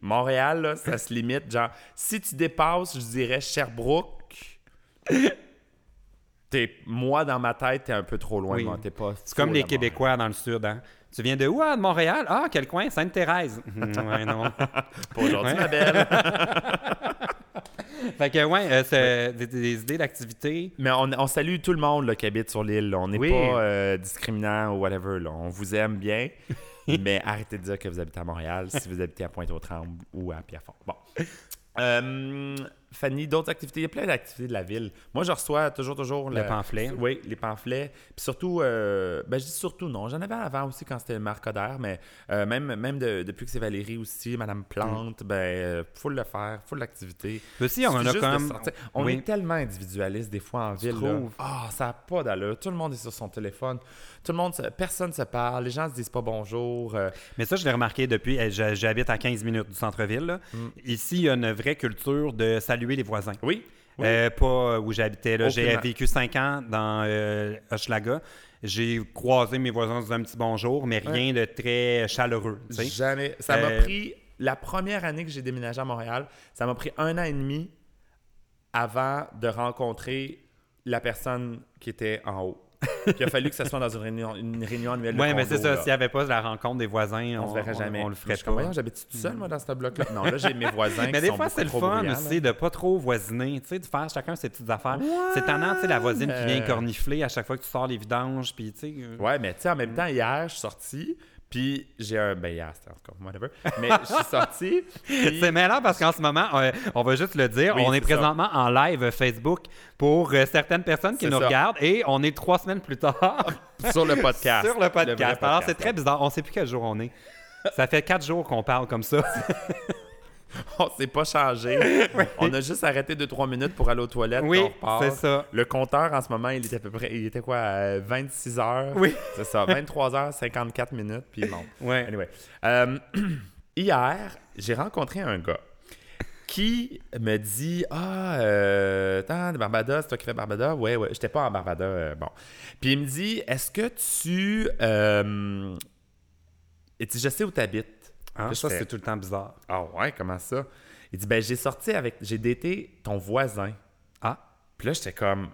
Speaker 1: Montréal, là, ça se limite. Genre, si tu dépasses, je dirais Sherbrooke. T'es, moi, dans ma tête, t'es un peu trop loin
Speaker 2: Oui.
Speaker 1: de moi. T'es pas
Speaker 2: C'est comme les Québécois dans le sud, hein? Tu viens de où? Ah, de Montréal? Ah, quel coin? Sainte-Thérèse. ouais, non.
Speaker 1: Pas aujourd'hui,
Speaker 2: Ouais.
Speaker 1: ma belle.
Speaker 2: Fait que, ouais, euh, c'est des, des idées d'activité.
Speaker 1: Mais on, on salue tout le monde là, qui habite sur l'île. là. On n'est
Speaker 2: Oui.
Speaker 1: pas euh, discriminant ou whatever. Là. On vous aime bien. mais arrêtez de dire que vous habitez à Montréal si vous habitez à Pointe-aux-Trembles ou à Pierrefonds. Bon. Euh, Fanny, d'autres activités? Il y a plein d'activités de la ville. Moi, je reçois toujours, toujours...
Speaker 2: Le pamphlet.
Speaker 1: Oui, les pamphlets. Puis surtout, euh, ben, je dis surtout non. J'en avais avant aussi quand c'était le Marcoder, mais euh, même, même de- depuis que c'est Valérie aussi, Madame Plante, ben, euh, faut le faire, faut l'activité.
Speaker 2: Aussi, on
Speaker 1: Suffit
Speaker 2: a comme.
Speaker 1: sortir. On
Speaker 2: Oui.
Speaker 1: est tellement individualiste des fois en ville. Ah, ça n'a pas d'allure. Tout le monde est sur son téléphone. Tout le monde, personne se parle. Les gens se disent pas bonjour. euh,
Speaker 2: Mais ça, je l'ai remarqué depuis. j'ha- J'habite à 15 minutes du centre-ville. là. Ici, il y a une vraie culture de saluer les voisins.
Speaker 1: Oui. Oui.
Speaker 2: Euh, pas où j'habitais. là. J'ai vécu 5 ans dans euh, Hochelaga. J'ai croisé mes voisins dans un petit bonjour, mais rien de très chaleureux.
Speaker 1: Jamais. Ça m'a
Speaker 2: Euh,
Speaker 1: pris. La première année que j'ai déménagé à Montréal, ça m'a pris un an et demi avant de rencontrer la personne qui était en haut. Puis il a fallu que ça soit dans une réunion, une réunion annuelle.
Speaker 2: Oui, mais c'est ça. S'il n'y avait pas la rencontre des voisins,
Speaker 1: On
Speaker 2: on,
Speaker 1: se verrait jamais.
Speaker 2: On, le ferait pas.
Speaker 1: J'habite tout seul, moi, dans ce bloc-là. Non, là, j'ai mes voisins
Speaker 2: Mais
Speaker 1: qui
Speaker 2: des
Speaker 1: sont
Speaker 2: fois, c'est le fun aussi de pas trop voisiner, tu sais, de faire chacun ses petites affaires. C'est tannant, tu sais, la voisine qui vient
Speaker 1: Euh.
Speaker 2: cornifler à chaque fois que tu sors les vidanges, puis tu sais. euh,
Speaker 1: Ouais, mais tu sais, en même temps, hier, je suis sorti, puis j'ai un. Ben, hier, c'était en tout cas, whatever. Mais je suis sorti. puis-
Speaker 2: C'est mêlant parce qu'en ce moment, euh, on va juste le dire,
Speaker 1: Oui,
Speaker 2: on est,
Speaker 1: ça.
Speaker 2: présentement en live Facebook pour euh, certaines personnes qui nous
Speaker 1: ça.
Speaker 2: regardent et on est trois semaines plus tard
Speaker 1: sur le podcast.
Speaker 2: sur le podcast.
Speaker 1: vrai
Speaker 2: Alors c'est
Speaker 1: podcast,
Speaker 2: très bizarre, on sait plus quel jour on est. Ça fait quatre jours qu'on parle comme ça.
Speaker 1: On s'est pas changé. On a juste arrêté 2-3 minutes pour aller aux toilettes.
Speaker 2: Oui, c'est ça.
Speaker 1: Le compteur, en ce moment, il était à peu près. Il était quoi à 26 heures?
Speaker 2: Oui.
Speaker 1: C'est ça, 23 heures 54 minutes, puis bon.
Speaker 2: Ouais.
Speaker 1: Anyway. Euh, hier, j'ai rencontré un gars qui me dit Ah, euh, attends, de Barbados, c'est toi qui fais Barbados Ouais, ouais, j'étais pas en Barbados. euh, bon. Puis il me dit Est-ce que tu. Euh, il dit Je sais où tu habites.
Speaker 2: Hein, ça,
Speaker 1: fais,
Speaker 2: c'est tout le temps bizarre.
Speaker 1: Ah ouais, comment ça? Il dit, ben j'ai sorti avec, j'ai daté ton voisin.
Speaker 2: Ah,
Speaker 1: Puis là, j'étais comme,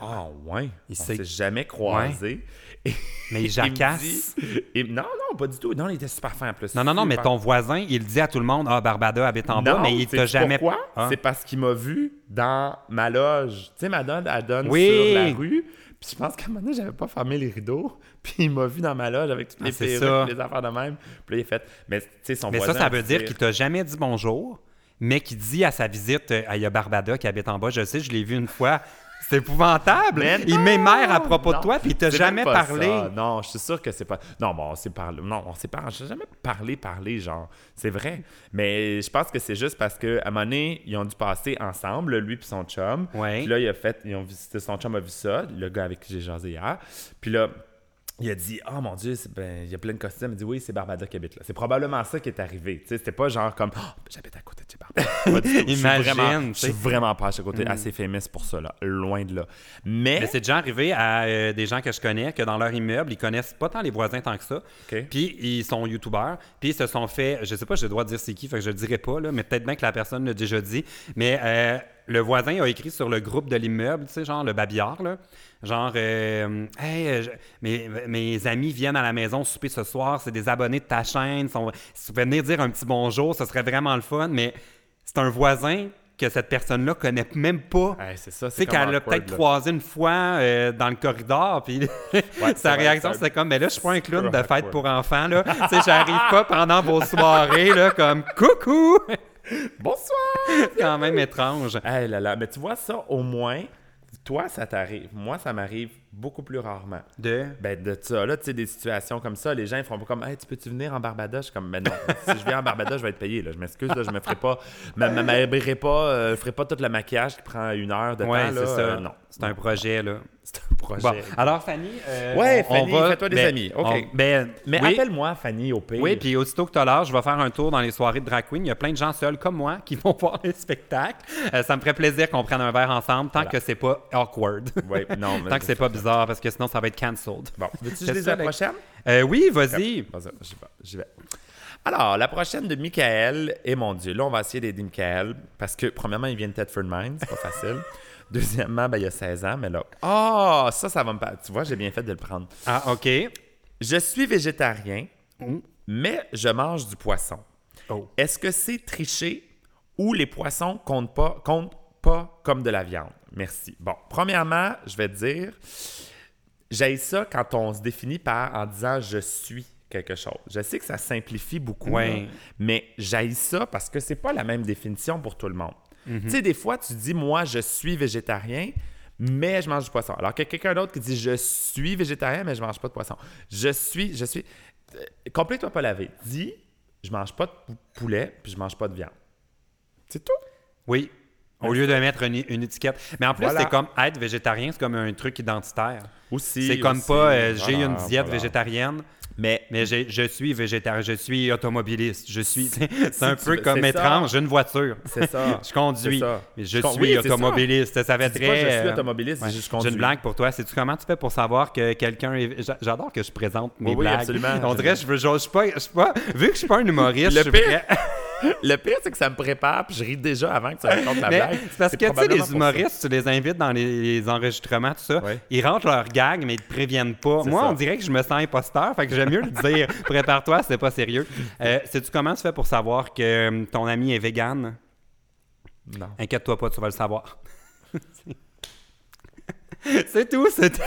Speaker 1: ah ouais,
Speaker 2: Il
Speaker 1: on s'est jamais croisés. Et-
Speaker 2: mais il jacasse.
Speaker 1: dit- il- non, non, pas du tout. Non, il était super fin en plus.
Speaker 2: Non, non, non, mais ton voisin, il dit à tout le monde Ah, Barbada habite en bas, mais il t'a jamais.
Speaker 1: Pourquoi?
Speaker 2: Ah.
Speaker 1: C'est parce qu'il m'a vu dans ma loge. Tu sais, ma donne, elle donne
Speaker 2: Oui.
Speaker 1: sur la rue. Puis je pense qu'à un moment donné, j'avais pas fermé les rideaux. Puis il m'a vu dans ma loge avec toutes
Speaker 2: Ah,
Speaker 1: les
Speaker 2: c'est
Speaker 1: perruques, les affaires de même. Puis là, il a fait. Mais tu sais, son
Speaker 2: Mais
Speaker 1: voisin.
Speaker 2: ça, ça veut dire qu'il t'a jamais dit bonjour, mais qu'il dit à sa visite, euh, il y a Barbada qui habite en bas, je sais, je l'ai vu une fois. C'est épouvantable.
Speaker 1: Mais
Speaker 2: il m'émère à propos de toi, puis il t'a jamais
Speaker 1: pas
Speaker 2: parlé.
Speaker 1: ça. Non, je suis sûr que c'est pas. Non, bon, on s'est parlé. Non, on s'est parlé. J'ai jamais parlé, parlé, genre. C'est vrai. Mais je pense que c'est juste parce qu'à un moment donné, ils ont dû passer ensemble, lui et son chum.
Speaker 2: Ouais.
Speaker 1: Puis là, il a fait. Ils ont visité, son chum a vu ça, le gars avec qui j'ai jasé hier. Puis là. Il a dit Oh mon Dieu, ben, il y a plein de costumes. Il dit Oui, c'est Barbada qui habite là. C'est probablement ça qui est arrivé. Tu sais, C'était pas genre comme Oh, j'habite à côté de chez Barbada.
Speaker 2: Imagine,
Speaker 1: Je suis vraiment pas à côté, assez famous pour ça, là. Loin de là. Mais.
Speaker 2: Mais c'est déjà arrivé à euh, des gens que je connais que dans leur immeuble, ils connaissent pas tant les voisins tant que ça. Puis ils sont youtubeurs. Puis ils se sont fait, je sais pas, j'ai le droit de dire c'est qui, fait que je le dirai pas, là, mais peut-être bien que la personne l'a déjà dit. Mais euh, le voisin a écrit sur le groupe de l'immeuble, tu sais, genre le babillard, là. Genre, euh, hey, euh, je- mes, mes amis viennent à la maison souper ce soir, c'est des abonnés de ta chaîne. Sont, si tu pouvais venir dire un petit bonjour, ce serait vraiment le fun. Mais c'est un voisin que cette personne-là connaît même pas.
Speaker 1: C'est ça.
Speaker 2: Tu sais,
Speaker 1: comme
Speaker 2: qu'elle l'a peut-être croisé une fois euh, dans le corridor, puis
Speaker 1: c'est
Speaker 2: sa réaction,
Speaker 1: c'est
Speaker 2: c'était comme, mais là, je suis pas un clown de fête
Speaker 1: awkward.
Speaker 2: pour enfants, là. tu sais, j'arrive pas pendant vos soirées, là, comme coucou!
Speaker 1: Bonsoir!
Speaker 2: quand même étrange.
Speaker 1: Hey là là, mais tu vois ça, au moins, toi, ça t'arrive. Moi, ça m'arrive beaucoup plus rarement.
Speaker 2: De?
Speaker 1: Ben, de ça, là, tu sais, des situations comme ça, les gens, ils font pas comme, hey, tu peux-tu venir en Barbada? Je suis comme, ben non, si je viens en Barbada, je vais être payé, là. Je m'excuse, là, je me ferai pas, me pas, euh, ferai pas tout le maquillage qui prend une heure de
Speaker 2: Ouais,
Speaker 1: temps, là.
Speaker 2: c'est ça.
Speaker 1: Euh, non.
Speaker 2: C'est un projet, là.
Speaker 1: C'est un projet.
Speaker 2: Bon, alors Fanny, euh,
Speaker 1: Ouais,
Speaker 2: on-
Speaker 1: Fanny,
Speaker 2: va-
Speaker 1: fais-toi des
Speaker 2: ben,
Speaker 1: amis. OK.
Speaker 2: on- ben,
Speaker 1: Mais
Speaker 2: oui,
Speaker 1: appelle-moi, Fanny, au pire.
Speaker 2: Oui, puis aussitôt que tu as l'âge, je vais faire un tour dans les soirées de drag queen. Il y a plein de gens seuls comme moi qui vont voir les spectacles. Euh, ça me ferait plaisir qu'on prenne un verre ensemble tant
Speaker 1: Voilà.
Speaker 2: que c'est pas awkward.
Speaker 1: Ouais, non, mais-
Speaker 2: tant que c'est pas bizarre parce que sinon ça va être cancelled.
Speaker 1: Bon, veux-tu que je la prochaine?
Speaker 2: Euh, oui, vas-y.
Speaker 1: Vas-y, j'y vais, j'y vais. Alors, la prochaine de Michael, et mon Dieu, là, on va essayer d'aider Michael, parce que, premièrement, il vient de Thetford Mines, c'est pas facile. Deuxièmement, ben, il y a 16 ans, mais là, ah, ça, ça va me... Tu vois, j'ai bien fait de le prendre.
Speaker 2: Ah, OK.
Speaker 1: Je suis végétarien,
Speaker 2: Mm.
Speaker 1: mais je mange du poisson.
Speaker 2: Oh.
Speaker 1: Est-ce que c'est tricher ou les poissons comptent pas, comptent pas comme de la viande? Merci. Bon, premièrement, je vais te dire, j'ai ça quand on se définit par en disant je suis quelque chose. Je sais que ça simplifie beaucoup,
Speaker 2: Ouais.
Speaker 1: mais j'ai ça parce que c'est pas la même définition pour tout le monde.
Speaker 2: Mhm.
Speaker 1: Tu sais, des fois, tu dis moi je suis végétarien, mais je mange du poisson. Alors que quelqu'un d'autre qui dit je suis végétarien, mais je mange pas de poisson. Je suis, je suis. Euh, Complète-toi pas lavé. Dis je mange pas de pou- poulet, puis je mange pas de viande. C'est tout.
Speaker 2: Oui. Au lieu de mettre une, une étiquette. Mais en plus,
Speaker 1: Voilà.
Speaker 2: c'est comme être végétarien, c'est comme un truc identitaire.
Speaker 1: Aussi.
Speaker 2: C'est comme
Speaker 1: aussi,
Speaker 2: pas euh, j'ai
Speaker 1: voilà,
Speaker 2: une diète
Speaker 1: voilà.
Speaker 2: végétarienne,
Speaker 1: Mais
Speaker 2: mais je suis végétarien, je suis automobiliste, je suis. C'est un peu
Speaker 1: veux-
Speaker 2: comme étrange, j'ai une voiture.
Speaker 1: c'est ça.
Speaker 2: Je conduis.
Speaker 1: Ça.
Speaker 2: Mais je suis
Speaker 1: oui, c'est ça.
Speaker 2: automobiliste. Ça,
Speaker 1: Tu dis
Speaker 2: très.
Speaker 1: pas, je suis
Speaker 2: euh,
Speaker 1: automobiliste,
Speaker 2: ouais.
Speaker 1: je
Speaker 2: J'ai
Speaker 1: conduis.
Speaker 2: une blague pour toi. Sais-tu comment tu fais pour savoir que quelqu'un est. j'a- J'adore que je présente mes
Speaker 1: Oui, oui,
Speaker 2: blagues.
Speaker 1: absolument.
Speaker 2: On dirait, je veux, je, je suis pas, je suis pas. Vu que je suis pas un humoriste,
Speaker 1: Le
Speaker 2: je suis
Speaker 1: pire-
Speaker 2: prêt-
Speaker 1: Le pire, c'est que ça me prépare, puis je ris déjà avant que tu racontes la blague.
Speaker 2: c'est parce que, tu sais, les humoristes, tu les invites dans les, les enregistrements, tout ça, ils rentrent leur gag, mais ils te préviennent pas. Moi,
Speaker 1: ça.
Speaker 2: on dirait que je me sens imposteur, fait que j'aime mieux le dire. Prépare-toi, c'est pas sérieux. Euh, Sais-tu comment tu fais pour savoir que euh, ton ami est vegan?
Speaker 1: Non.
Speaker 2: Inquiète-toi pas, tu vas le savoir. c'est tout, c'est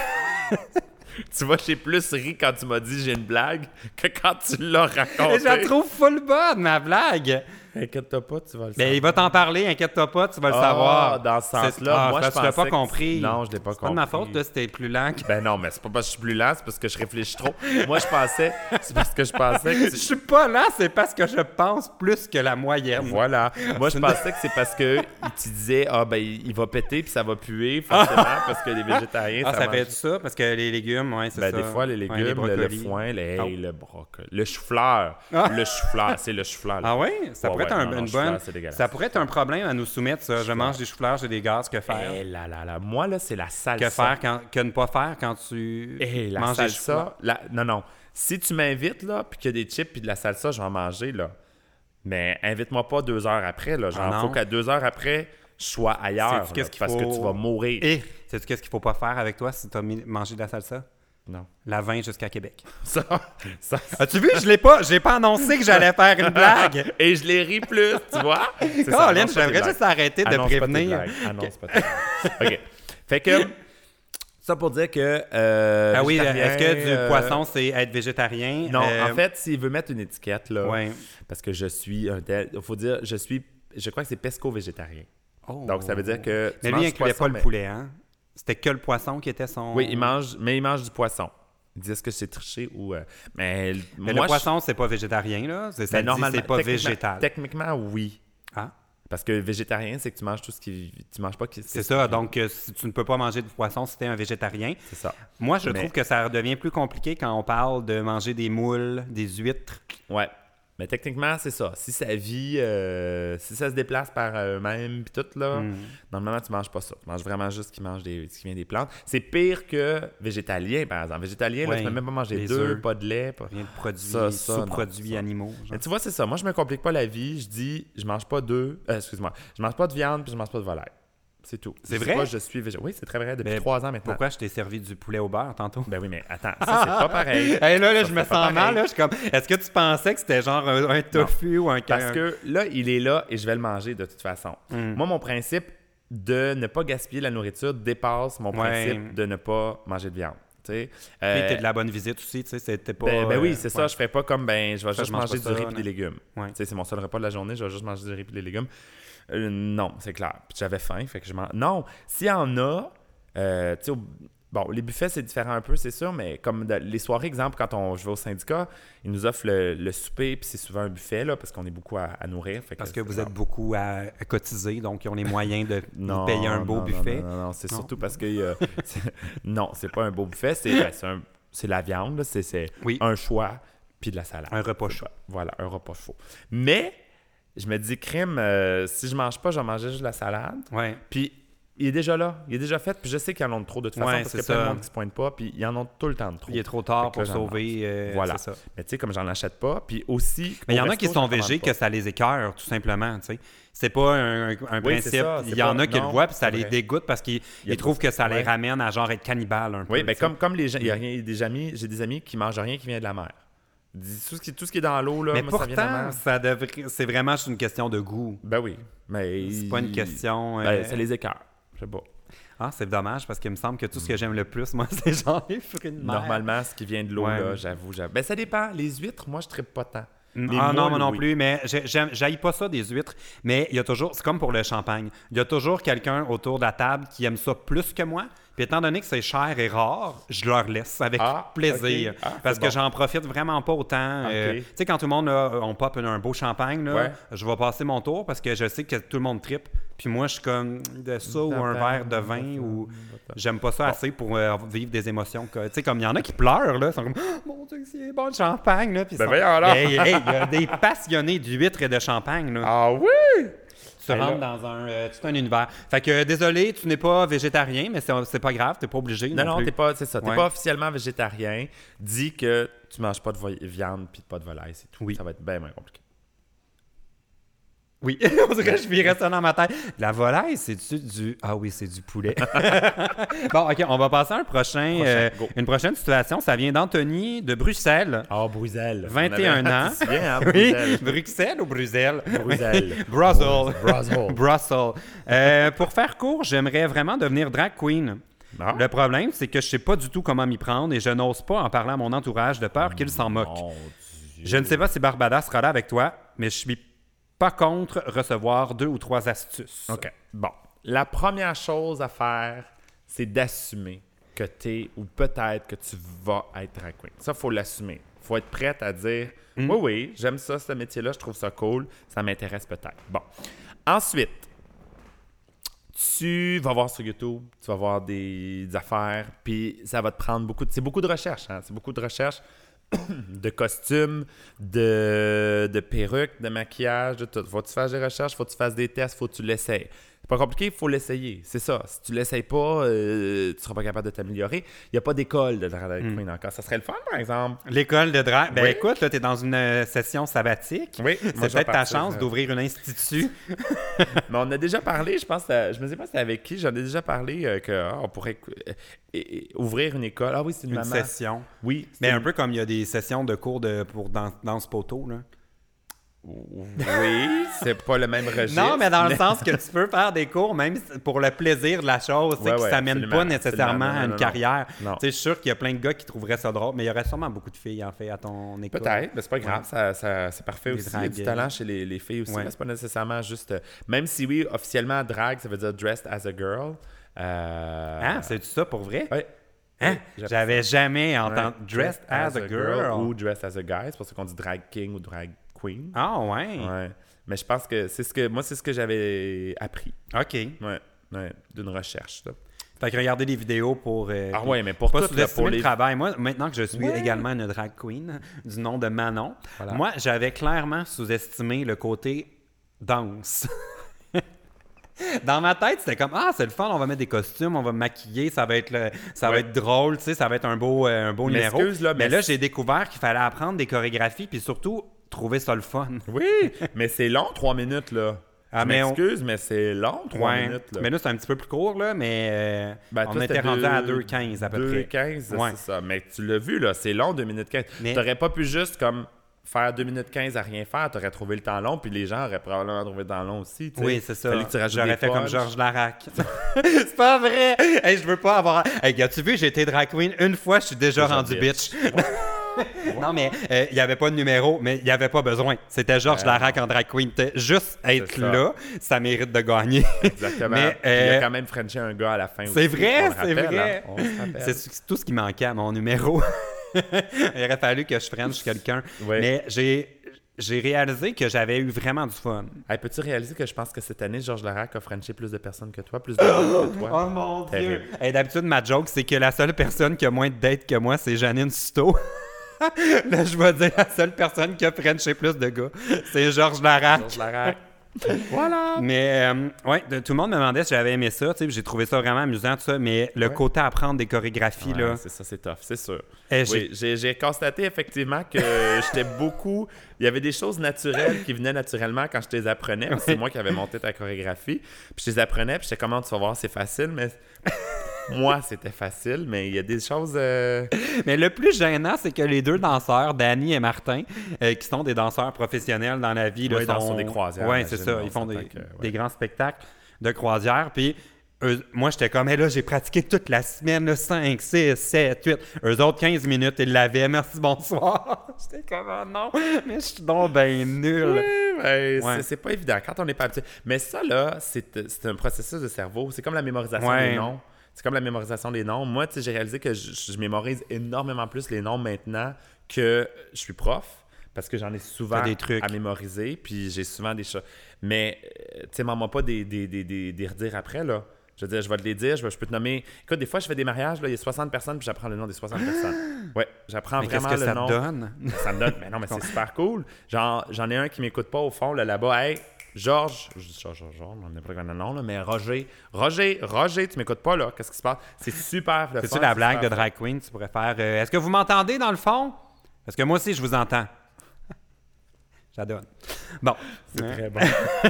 Speaker 1: Tu vois, j'ai plus ri quand tu m'as dit j'ai une blague que quand tu l'as raconté.
Speaker 2: Et je la trouve full bonne, ma blague.
Speaker 1: Inquiète-toi pas, tu vas le
Speaker 2: Ben,
Speaker 1: savoir.
Speaker 2: il va t'en parler, inquiète-toi pas, tu vas le
Speaker 1: Ah,
Speaker 2: savoir.
Speaker 1: dans ce sens-là,
Speaker 2: Ah,
Speaker 1: moi, je
Speaker 2: que tu l'as pas
Speaker 1: pensais que-
Speaker 2: compris.
Speaker 1: Non, je l'ai pas
Speaker 2: C'est pas de ma
Speaker 1: compris.
Speaker 2: faute, là, c'était plus lent. que-
Speaker 1: Ben non, mais c'est pas parce que je suis plus lent, c'est parce que je réfléchis trop. Moi, je pensais, c'est parce que je pensais que
Speaker 2: Je suis pas lent, c'est parce que je pense plus que la moyenne.
Speaker 1: Voilà. Moi, je pensais que c'est parce que tu disais, ah, ben, il va péter puis ça va puer, forcément, parce que les végétariens,
Speaker 2: Ah, ça,
Speaker 1: mange-
Speaker 2: fait tout ça, parce que les légumes, ouais, c'est
Speaker 1: Ben,
Speaker 2: ça.
Speaker 1: des fois, les
Speaker 2: Ouais,
Speaker 1: légumes, le- foin, le, hey,
Speaker 2: Oh.
Speaker 1: le brocoli, le chou-fleur.
Speaker 2: Ah.
Speaker 1: Le chou-fleur, c'est le chou-fleur.
Speaker 2: Ah ouais? Ça pourrait être un-
Speaker 1: non,
Speaker 2: une bonne... Ça pourrait être un problème à nous soumettre, ça. Je mange des choux-fleurs, j'ai des gaz, que faire?
Speaker 1: Eh là là là. Moi, là, c'est la salsa.
Speaker 2: que faire, quand... que ne pas faire quand tu
Speaker 1: Eh, la
Speaker 2: manges des
Speaker 1: salsa. la- Non, non. Si tu m'invites, là, puis qu'il y a des chips puis de la salsa, je vais en manger, là. Mais invite-moi pas deux heures après, là. Genre,
Speaker 2: Ah
Speaker 1: faut qu'à deux heures après, je sois ailleurs. Là,
Speaker 2: qu'est-ce qu'il
Speaker 1: parce
Speaker 2: faut-
Speaker 1: que tu vas mourir.
Speaker 2: Et, sais-tu qu'est-ce qu'il faut pas faire avec toi si tu as mangé de la salsa?
Speaker 1: Non.
Speaker 2: La vin jusqu'à Québec.
Speaker 1: Ça, ça,
Speaker 2: As-tu vu? Je l'ai pas, j'ai pas annoncé que j'allais faire une blague.
Speaker 1: Et je les ris plus, tu vois?
Speaker 2: Colin,
Speaker 1: pas
Speaker 2: j'aimerais juste arrêter de
Speaker 1: Annonce pas
Speaker 2: prévenir.
Speaker 1: blagues. Annonce pas. OK. Fait que Ça pour dire que. euh,
Speaker 2: Ah oui,
Speaker 1: végétarien,
Speaker 2: est-ce que du
Speaker 1: euh,
Speaker 2: poisson, c'est être végétarien?
Speaker 1: Non,
Speaker 2: Euh,
Speaker 1: en fait, s'il veut mettre une étiquette, là,
Speaker 2: Ouais.
Speaker 1: parce que je suis un tel. Il faut dire, je suis. Je crois que c'est pesco-végétarien.
Speaker 2: Oh.
Speaker 1: Donc, ça veut dire que.
Speaker 2: Mais lui, il incluait
Speaker 1: poisson,
Speaker 2: pas le poulet, hein? C'était que le poisson qui était son...
Speaker 1: Oui, il mange, mais il mange du poisson. Ils disent que c'est triché ou. euh, mais
Speaker 2: Mais
Speaker 1: moi,
Speaker 2: le poisson, c'est pas végétarien, là? C'est ça
Speaker 1: ben, normalement,
Speaker 2: c'est pas
Speaker 1: techniquement-
Speaker 2: végétal.
Speaker 1: Techniquement, oui.
Speaker 2: Ah,
Speaker 1: Parce que végétarien, c'est que tu manges tout ce qui. Tu manges pas. qui-
Speaker 2: c'est ça. Donc, euh, si tu ne peux pas manger de poisson si tu es un végétarien.
Speaker 1: C'est ça.
Speaker 2: Moi, je
Speaker 1: Mais-
Speaker 2: trouve que ça devient plus compliqué quand on parle de manger des moules, des huîtres.
Speaker 1: Ouais. Mais techniquement, c'est ça. Si ça vit, euh, si ça se déplace par eux-mêmes, puis tout, là,
Speaker 2: Hmm.
Speaker 1: normalement, tu manges pas ça. Tu manges vraiment juste ce qui, mange des, ce qui vient des plantes. C'est pire que végétalien, par exemple. Végétalien, là,
Speaker 2: Ouais.
Speaker 1: tu peux même pas manger d'œufs,
Speaker 2: œufs.
Speaker 1: pas de lait. Pas...
Speaker 2: Rien de produits, sous-produits animaux. genre.
Speaker 1: Mais tu vois, c'est ça. Moi, je me complique pas la vie. Je dis, je mange pas d'œufs. euh, excuse-moi. Je mange pas de viande, puis je mange pas de volaille. C'est tout.
Speaker 2: C'est vrai?
Speaker 1: pas, je suis. Oui, c'est très vrai depuis trois ans maintenant.
Speaker 2: Pourquoi je t'ai servi du poulet au beurre tantôt?
Speaker 1: Ben oui, mais attends, ça, c'est pas pareil.
Speaker 2: Hey, là, là,
Speaker 1: Ça,
Speaker 2: je me sens mal. Là, je suis comme, est-ce que tu pensais que c'était genre un, un tofu ou un
Speaker 1: Parce que là, il est là et je vais le manger de toute façon.
Speaker 2: Hmm.
Speaker 1: Moi, mon principe de ne pas gaspiller la nourriture dépasse mon
Speaker 2: Ouais.
Speaker 1: principe de ne pas manger de viande. Tu Euh,
Speaker 2: t'es de la bonne visite aussi, tu sais, c'était pas...
Speaker 1: ben, ben oui,
Speaker 2: euh,
Speaker 1: c'est
Speaker 2: ouais.
Speaker 1: ça. Je fais pas comme, ben, je vais
Speaker 2: Ça,
Speaker 1: juste
Speaker 2: je mange
Speaker 1: manger du riz et des légumes.
Speaker 2: Ouais.
Speaker 1: Tu sais, c'est mon seul repas de la journée, je vais juste manger du riz et des légumes. Euh, non, c'est clair. Puis j'avais faim, fait que je. Non, s'il y en a, euh, tu sais, au- bon, les buffets, c'est différent un peu, c'est sûr, mais comme de- les soirées, exemple, quand on, je vais au syndicat, ils nous offrent le, le souper, puis c'est souvent un buffet, là, parce qu'on est beaucoup à, à nourrir. fait
Speaker 2: Parce que vous êtes beaucoup à, à cotiser, donc ils ont les moyens de
Speaker 1: non,
Speaker 2: payer un beau
Speaker 1: non,
Speaker 2: buffet.
Speaker 1: Non, non, non, c'est surtout parce que euh, non, c'est pas un beau buffet, c'est ben, la viande, c'est
Speaker 2: Oui.
Speaker 1: un choix puis de la salade.
Speaker 2: Un repas chaud.
Speaker 1: Voilà, un repas chaud. Mais je me dis crème, euh, si je mange pas, je vais manger juste la salade.
Speaker 2: Ouais.
Speaker 1: Puis il est déjà là, il est déjà fait, puis je sais qu'ils en ont de trop de toute façon
Speaker 2: Ouais,
Speaker 1: parce
Speaker 2: c'est
Speaker 1: qu'il y a plein de monde qui se pointe pas, puis ils en ont tout le temps de trop.
Speaker 2: Il est trop tard
Speaker 1: là,
Speaker 2: pour sauver. euh,
Speaker 1: Voilà.
Speaker 2: ça.
Speaker 1: Mais tu sais, comme j'en achète pas, puis aussi.
Speaker 2: Mais il y en a qui sont végés que ça les écœure, tout simplement. tu sais. C'est pas un,
Speaker 1: Oui,
Speaker 2: principe. Il y en a qui le voient, puis ça les
Speaker 1: vrai.
Speaker 2: dégoûte parce qu'ils
Speaker 1: Il y a
Speaker 2: ils trouvent que ça les
Speaker 1: ouais.
Speaker 2: ramène à genre être cannibale un peu.
Speaker 1: Oui, ben
Speaker 2: tu sais.
Speaker 1: comme, comme les gens, il y a j'ai des amis qui mangent rien qui vient de la mer. Tout ce qui, tout ce qui est dans l'eau, là,
Speaker 2: Mais
Speaker 1: moi, ça vient de la
Speaker 2: pourtant, ça devrait- c'est vraiment juste une question de goût.
Speaker 1: Ben oui, mais...
Speaker 2: C'est pas une question.
Speaker 1: Ben,
Speaker 2: euh,
Speaker 1: ça les écœure, je sais pas.
Speaker 2: Ah, c'est dommage parce qu'il me semble que tout ce que j'aime le plus, moi, c'est genre les fruits de mer.
Speaker 1: Normalement, ce qui vient de l'eau,
Speaker 2: Ouais.
Speaker 1: là, j'avoue, j'avoue. Ben ça dépend. Les huîtres, moi, je tripe pas tant.
Speaker 2: Mm,
Speaker 1: Les
Speaker 2: Ah non, moi non
Speaker 1: oui.
Speaker 2: plus, mais j'ai- j'aime- j'haïs pas ça des huîtres, mais il y a toujours, c'est comme pour le champagne, il y a toujours quelqu'un autour de la table qui aime ça plus que moi, puis étant donné que c'est cher et rare, je leur laisse avec
Speaker 1: Ah,
Speaker 2: plaisir.
Speaker 1: Ah,
Speaker 2: parce que
Speaker 1: bon.
Speaker 2: j'en profite vraiment pas autant. euh, tu sais, quand tout le monde, là, on pop un, un beau champagne, là,
Speaker 1: Ouais.
Speaker 2: je vais passer mon tour parce que je sais que tout le monde tripe, puis moi, je suis comme de ça ou un verre de vin ou... J'aime pas ça assez pour euh, vivre des émotions. Tu sais, comme il y en a qui pleurent, là, ils sont comme « Mon Dieu, c'est bon le champagne! » là, puis
Speaker 1: Ben
Speaker 2: sont-. Hey, hey, il y a des passionnés d'huîtres et de champagne, là.
Speaker 1: Ah oui!
Speaker 2: Tu rentres
Speaker 1: là.
Speaker 2: dans un, euh, tout un univers. Fait que, euh, désolé, tu n'es pas végétarien, mais c'est pas grave, t'es pas obligé
Speaker 1: Non,
Speaker 2: non,
Speaker 1: non, t'es pas, c'est ça. T'es
Speaker 2: Ouais.
Speaker 1: pas officiellement végétarien. Dis que tu manges pas de viande puis pas de volaille, c'est tout.
Speaker 2: Oui.
Speaker 1: Ça va être bien moins compliqué.
Speaker 2: Oui, on dirait que je virais ça dans ma tête. La volaille, c'est du. Ah oui, c'est du poulet. bon, OK, on va passer à un prochain,
Speaker 1: Prochain,
Speaker 2: euh, une prochaine situation. Ça vient d'Anthony de Bruxelles.
Speaker 1: Ah, Bruxelles.
Speaker 2: 21 ans.
Speaker 1: Bien, hein,
Speaker 2: Oui,
Speaker 1: Bruxelles.
Speaker 2: Bruxelles ou Bruxelles?
Speaker 1: Bruxelles.
Speaker 2: Brussels.
Speaker 1: Brussels.
Speaker 2: Brussels. Euh, pour faire court, j'aimerais vraiment devenir drag queen.
Speaker 1: Ah.
Speaker 2: Le problème, c'est que je sais pas du tout comment m'y prendre et je n'ose pas en parler à mon entourage de peur qu'il s'en moque.
Speaker 1: Mon Dieu.
Speaker 2: Je ne sais pas si Barbada sera là avec toi, mais je suis pas contre recevoir deux ou trois astuces.
Speaker 1: OK. Bon. La première chose à faire, c'est d'assumer que tu es ou peut-être que tu vas être drag queen. Ça, il faut l'assumer. Il faut être prête à dire
Speaker 2: Mm.
Speaker 1: Oui, oui, j'aime ça, ce métier-là, je trouve ça cool, ça m'intéresse peut-être. Bon. Ensuite, tu vas voir sur YouTube, tu vas voir des, des affaires, puis ça va te prendre beaucoup de... C'est beaucoup de recherche, hein? C'est beaucoup de recherche de costumes, de, de perruques, de maquillage, de tout. Faut que tu fasses des recherches, faut que tu fasses des tests, faut que tu l'essayes. C'est pas compliqué, il faut l'essayer. C'est ça. Si tu l'essayes pas, euh, tu seras pas capable de t'améliorer. Il n'y a pas d'école de drag queen encore. Ça serait le fun, par exemple.
Speaker 2: L'école de drag. Ben
Speaker 1: Oui.
Speaker 2: écoute, là, tu es dans une euh, session sabbatique.
Speaker 1: Oui,
Speaker 2: C'est peut-être ta chance
Speaker 1: euh,
Speaker 2: d'ouvrir un institut.
Speaker 1: Mais on a déjà parlé, je pense, à- je me sais pas c'était avec qui, j'en ai déjà parlé euh, qu'on pourrait euh, ouvrir une école. Ah oui, c'est une,
Speaker 2: Une
Speaker 1: maman.
Speaker 2: session.
Speaker 1: Oui.
Speaker 2: Mais un peu comme il y a des sessions de cours de, pour dan- danse poteau. Là.
Speaker 1: Oui, c'est pas le même registre.
Speaker 2: Non, mais dans le sens que tu peux faire des cours, même pour le plaisir de la chose,
Speaker 1: Ouais,
Speaker 2: qui
Speaker 1: ouais,
Speaker 2: s'amène
Speaker 1: absolument,
Speaker 2: pas nécessairement à une
Speaker 1: non,
Speaker 2: carrière.
Speaker 1: Non.
Speaker 2: Je suis sûr qu'il y a plein de gars qui trouveraient ça drôle, mais il y aurait sûrement beaucoup de filles, en fait, à ton école.
Speaker 1: Peut-être, mais c'est pas grave,
Speaker 2: Ouais.
Speaker 1: ça, ça- c'est parfait
Speaker 2: Les
Speaker 1: aussi. Il y a du
Speaker 2: dragues.
Speaker 1: talent chez les, les filles aussi, mais c'est pas nécessairement juste. euh, Même si oui, officiellement, drag, ça veut dire dressed as a girl. Euh,
Speaker 2: Ah, c'est ça pour vrai? Hein?
Speaker 1: Ouais, j'appelle
Speaker 2: J'avais jamais
Speaker 1: ça-
Speaker 2: entendu dressed as a girl.
Speaker 1: Ou dressed as a guy, c'est pour ça qu'on dit drag king ou drag queen.
Speaker 2: Ah ouais.
Speaker 1: Ouais. Mais je pense que c'est ce que moi c'est ce que j'avais appris.
Speaker 2: OK.
Speaker 1: Ouais. ouais, d'une recherche. là.
Speaker 2: Fait que regardez des vidéos pour. euh,
Speaker 1: Ah ouais, mais pour
Speaker 2: pas
Speaker 1: tout, là,
Speaker 2: sous-estimer
Speaker 1: pour
Speaker 2: le travail. Moi, maintenant que je suis
Speaker 1: Ouais.
Speaker 2: également une drag queen du nom de Manon,
Speaker 1: Voilà.
Speaker 2: moi, j'avais clairement sous-estimé le côté danse. Dans ma tête, c'était comme ah c'est le fun, on va mettre des costumes, on va me maquiller, ça va être le- ça va être drôle, tu sais, ça va être un beau euh, un beau
Speaker 1: Mais
Speaker 2: numéro.
Speaker 1: là,
Speaker 2: mais
Speaker 1: mais
Speaker 2: là j'ai découvert qu'il fallait apprendre des chorégraphies puis surtout trouver ça le fun.
Speaker 1: Oui, mais c'est long, trois minutes là.
Speaker 2: Ah,
Speaker 1: je
Speaker 2: mais on-
Speaker 1: m'excuse, mais c'est long, trois
Speaker 2: Ouais.
Speaker 1: minutes là.
Speaker 2: Mais là c'est un petit peu plus court là, mais euh,
Speaker 1: Ben,
Speaker 2: on
Speaker 1: toi,
Speaker 2: était rendu
Speaker 1: deux-
Speaker 2: à 2,15 à peu près.
Speaker 1: 2,15,
Speaker 2: Ouais.
Speaker 1: c'est ça. Mais tu l'as vu, là, c'est long, 2 minutes 15.
Speaker 2: Mais-
Speaker 1: T'aurais pas pu juste comme faire 2 minutes 15 à rien faire, t'aurais trouvé le temps long, puis les gens auraient probablement trouvé le temps long aussi.
Speaker 2: Oui, c'est ça.
Speaker 1: Fallait que tu
Speaker 2: J'aurais fait comme. Georges Larac. c'est pas vrai! Hey, je veux pas avoir. Hey, as-tu vu, j'ai été drag queen une fois, je suis déjà
Speaker 1: Déjà
Speaker 2: rendu
Speaker 1: bitch.
Speaker 2: bitch. non, mais il n'y avait pas de numéro, mais il n'y avait pas besoin. C'était Georges. Larac en drag queen. Juste être
Speaker 1: ça.
Speaker 2: là, ça mérite de gagner.
Speaker 1: Exactement.
Speaker 2: Mais,
Speaker 1: Il a
Speaker 2: euh,
Speaker 1: quand même frenché un gars à la fin.
Speaker 2: C'est vrai, c'est vrai.
Speaker 1: hein.
Speaker 2: C'est tout ce qui manquait à mon numéro. il aurait fallu que je french quelqu'un. Mais j'ai. J'ai réalisé que j'avais eu vraiment du fun.
Speaker 1: Hey, Peux-tu réaliser que je pense que cette année, Georges Larac a frenché plus de personnes que toi, plus de que toi?
Speaker 2: Oh mon dieu! Hey, D'habitude, ma joke, c'est que la seule personne qui a moins de dates que moi, c'est Janine Suto. Là, je vais dire la seule personne qui a frenché plus de gars, c'est Georges Larac.
Speaker 1: Georges Larac. voilà!
Speaker 2: Mais euh, ouais, de- tout le monde me demandait si j'avais aimé ça, tu j'ai trouvé ça vraiment amusant, tout ça, mais le
Speaker 1: Ouais.
Speaker 2: côté apprendre des chorégraphies,
Speaker 1: Ouais,
Speaker 2: là,
Speaker 1: c'est ça, c'est tough, c'est sûr.
Speaker 2: eh, j'ai-
Speaker 1: Oui, j'ai j'ai constaté effectivement que j'étais beaucoup. Il y avait des choses naturelles qui venaient naturellement quand je les apprenais. C'est moi qui avais monté ta chorégraphie. Puis je les apprenais, puis j'étais comment tu vas voir, c'est facile, mais moi, c'était facile. Mais il y a des choses. euh,
Speaker 2: Mais le plus gênant, c'est que les deux danseurs, Danny et Martin, euh, qui sont des danseurs professionnels dans la vie, là,
Speaker 1: dansent
Speaker 2: sont...
Speaker 1: des croisières,
Speaker 2: Ouais, c'est ça. Ils font des,
Speaker 1: s'entend que, ouais.
Speaker 2: des grands spectacles de croisière. Puis eux- moi, j'étais comme, hey, là, j'ai pratiqué toute la semaine, là, 5, 6, 7, 8. Eux autres, 15 minutes, ils l'avaient. Merci, bonsoir. j'étais comme, oh non, mais je suis donc ben nul.
Speaker 1: Oui, ben,
Speaker 2: Ouais.
Speaker 1: c'est- pas évident quand on n'est pas habitué. Mais ça, là, c'est c'est un processus de cerveau. C'est comme la mémorisation
Speaker 2: Ouais.
Speaker 1: des noms. C'est comme la mémorisation des noms. Moi, tu sais, j'ai réalisé que je, je mémorise énormément plus les noms maintenant que je suis prof parce que j'en ai souvent
Speaker 2: des trucs.
Speaker 1: à mémoriser, puis j'ai souvent des choses. Mais, euh, tu sais, m'en pas des, des, des, des, des redire après, là. Je veux dire, je vais te les dire, je, vais- je peux te nommer. Écoute, des fois, je fais des mariages, là, il y a 60 personnes, puis j'apprends le nom des 60 personnes. Ouais, j'apprends vraiment
Speaker 2: que
Speaker 1: le
Speaker 2: ça
Speaker 1: nom.
Speaker 2: te donne?
Speaker 1: Ça me donne. Mais non, mais c'est super cool. Genre, j'en ai un qui m'écoute pas au fond, là, là-bas. Hey, Georges, je dis Georges, Georges, on n'est pas le nom, là, mais Roger, Roger, Roger, tu m'écoutes pas, là. Qu'est-ce qui se passe? C'est super.
Speaker 2: C'est-tu la blague de drag queen? Tu pourrais faire, euh, est-ce que vous m'entendez dans le fond? Parce que moi aussi, je vous entends. J'adore. Bon.
Speaker 1: C'est très bon.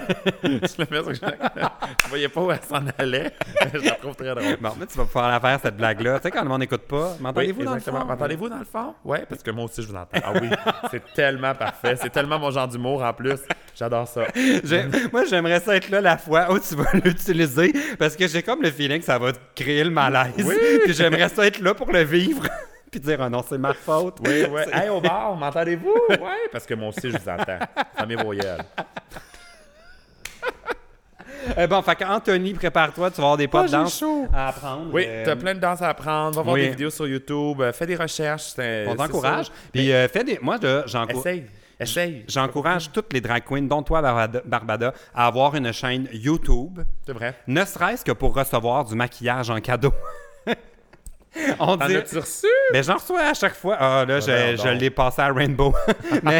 Speaker 1: je le mets sur Je voyais pas où elle s'en allait. je la trouve très drôle.
Speaker 2: Bon, mais tu vas pouvoir la faire, cette blague-là. Tu sais, quand le monde n'écoute pas,
Speaker 1: Oui,
Speaker 2: m'entendez-vous dans le fond?
Speaker 1: M'entendez-vous dans le fond? Oui, parce que moi aussi, je vous entends. Ah oui, c'est tellement parfait. C'est tellement mon genre d'humour en plus. J'adore ça.
Speaker 2: Moi, j'aimerais ça être là la fois où tu vas l'utiliser parce que j'ai comme le feeling que ça va te créer le malaise.
Speaker 1: Oui.
Speaker 2: Puis j'aimerais ça être là pour le vivre. Puis dire, oh non, c'est ma faute.
Speaker 1: Oui, oui. Hey, au bar, m'entendez-vous? Oui, parce que moi aussi, je vous entends. Vos gueules.
Speaker 2: Euh, bon, fait qu'Anthony, prépare-toi, tu vas avoir des pas
Speaker 1: Ah,
Speaker 2: de danse
Speaker 1: chaud.
Speaker 2: à apprendre.
Speaker 1: Oui,
Speaker 2: Euh,
Speaker 1: t'as plein de danses à apprendre. Va voir
Speaker 2: oui.
Speaker 1: des vidéos sur YouTube. euh, Fais des recherches.
Speaker 2: On t'encourage. Puis euh, fais des. Moi, je- j'encourage.
Speaker 1: Essaye. Essaye.
Speaker 2: J'encourage toutes les drag queens, dont toi, Barbada, Barbada, à avoir une chaîne YouTube,
Speaker 1: C'est vrai.
Speaker 2: ne serait-ce que pour recevoir du maquillage en cadeau. On dit,
Speaker 1: as-tu reçu?
Speaker 2: Mais j'en reçois à chaque fois. Ah, là, je, je l'ai passé à Rainbow. mais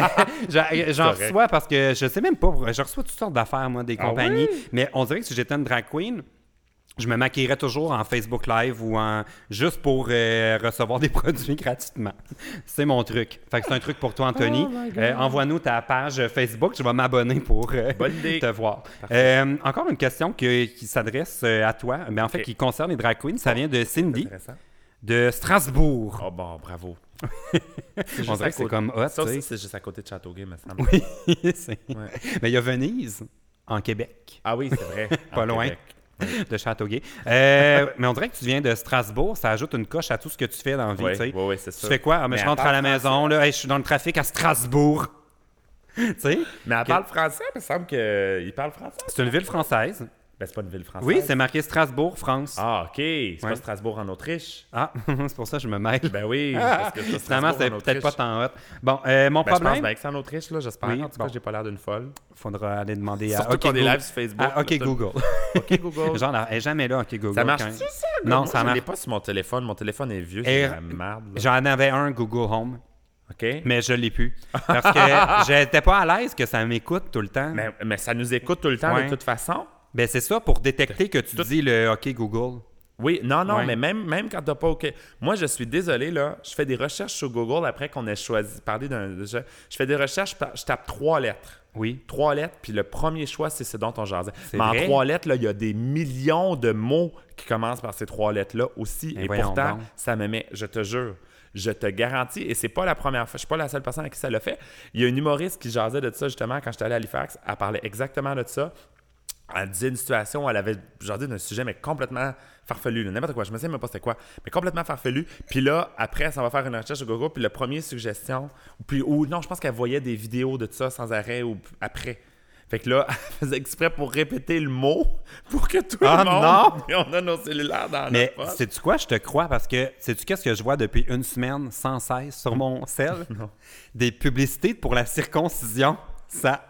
Speaker 2: j'en reçois parce que je sais même pas. Je reçois toutes sortes d'affaires, moi, des
Speaker 1: Ah
Speaker 2: compagnies.
Speaker 1: oui?
Speaker 2: Mais on dirait que si j'étais une drag queen, je me maquillerais toujours en Facebook Live ou en juste pour euh, recevoir des produits gratuitement. C'est mon truc. Fait que c'est un truc pour toi, Anthony.
Speaker 1: Oh.
Speaker 2: Euh, Envoie-nous ta page Facebook. Je vais m'abonner pour euh, te voir. Euh, encore une question que- qui s'adresse à toi, mais en fait qui concerne les drag queens. Ça vient de Cindy
Speaker 1: Intéressant.
Speaker 2: De Strasbourg.
Speaker 1: Oh bon, bravo.
Speaker 2: On dirait que c'est comme hot,
Speaker 1: Ça
Speaker 2: tu
Speaker 1: aussi, c'est juste à côté de Châteauguay, me semble.
Speaker 2: Oui, c'est-
Speaker 1: Ouais.
Speaker 2: Mais il y a Venise, en Québec,
Speaker 1: Ah oui, c'est vrai.
Speaker 2: Pas
Speaker 1: en
Speaker 2: loin.
Speaker 1: Québec.
Speaker 2: de Châteauguay. Euh, mais on dirait que tu viens de Strasbourg, ça ajoute une coche à tout ce que tu fais dans la vie,
Speaker 1: Oui,
Speaker 2: tu
Speaker 1: oui, oui, c'est
Speaker 2: Tu
Speaker 1: ça.
Speaker 2: fais quoi? Ah, mais,
Speaker 1: Mais
Speaker 2: je rentre à la maison, là, Hey, je suis dans le trafic à Strasbourg. tu sais,
Speaker 1: Mais elle parle français, il me semble qu'il parle français.
Speaker 2: c'est une ville française.
Speaker 1: Ben, c'est pas une ville française.
Speaker 2: Oui, c'est marqué Strasbourg, France.
Speaker 1: Ah, OK. C'est
Speaker 2: Ouais.
Speaker 1: pas Strasbourg en Autriche?
Speaker 2: Ah, c'est pour ça que je me mêle.
Speaker 1: Ben oui,
Speaker 2: Ah,
Speaker 1: parce que ça,
Speaker 2: Finalement,
Speaker 1: Strasbourg
Speaker 2: c'est peut-être pas tant hot. Bon, euh, mon
Speaker 1: Ben, je pense
Speaker 2: problème,
Speaker 1: que c'est en Autriche, là, j'espère.
Speaker 2: Oui,
Speaker 1: en tout cas,
Speaker 2: bon.
Speaker 1: j'ai pas l'air d'une folle.
Speaker 2: faudra aller demander à
Speaker 1: Surtout
Speaker 2: OK
Speaker 1: qu'on est
Speaker 2: Google.
Speaker 1: live sur Facebook.
Speaker 2: Ah, OK
Speaker 1: là,
Speaker 2: Google.
Speaker 1: OK Google.
Speaker 2: Genre, elle est jamais là, OK Google.
Speaker 1: ça marche
Speaker 2: quand-
Speaker 1: tu ça?
Speaker 2: Non,
Speaker 1: Moi,
Speaker 2: ça
Speaker 1: je
Speaker 2: marche.
Speaker 1: l'ai pas sur mon téléphone. Mon téléphone est vieux, c'est la merde.
Speaker 2: J'en avais un Google Home,
Speaker 1: OK?
Speaker 2: mais je l'ai plus. Parce que j'étais pas à l'aise que ça m'écoute tout le temps.
Speaker 1: Mais, mais ça nous écoute tout le temps,
Speaker 2: Ouais.
Speaker 1: de toute façon.
Speaker 2: Ben, c'est ça, pour détecter que tu dis le OK Google.
Speaker 1: Oui, non, non,
Speaker 2: Ouais.
Speaker 1: mais même, même quand t'as pas OK. Moi, je suis désolé, là. Je fais des recherches sur Google après qu'on ait choisi, parler d'un. Je, je fais des recherches, je tape trois lettres.
Speaker 2: Oui.
Speaker 1: Trois lettres, puis le premier choix, c'est ce dont on jasait. Mais
Speaker 2: vrai?
Speaker 1: en trois lettres, là, il y a des millions de mots qui commencent par ces trois lettres-là aussi.
Speaker 2: Mais
Speaker 1: et pourtant,
Speaker 2: donc.
Speaker 1: ça me met, je te jure, je te garantis, et c'est pas la première fois, je suis pas la seule personne à qui ça l'a fait. Il y a une humoriste qui jasait de ça justement quand j'étais allé à Halifax. Elle parlait exactement de ça. Elle disait une situation où elle avait jasé d'un sujet, mais complètement farfelu, n'importe quoi. Je me sais même pas c'était quoi, mais complètement farfelu. Puis là, après, ça va faire une recherche sur Google, puis la première suggestion, ou puis, ou non, je pense qu'elle voyait des vidéos de ça sans arrêt ou après. Fait que là, elle faisait exprès pour répéter le mot pour que tout
Speaker 2: Ah,
Speaker 1: le monde.
Speaker 2: non!
Speaker 1: Puis on a nos cellulaires dans
Speaker 2: Mais sais-tu quoi? Je te crois parce que sais-tu qu'est-ce que je vois depuis une semaine sans cesse sur mon cell? Des publicités pour la circoncision. Ça,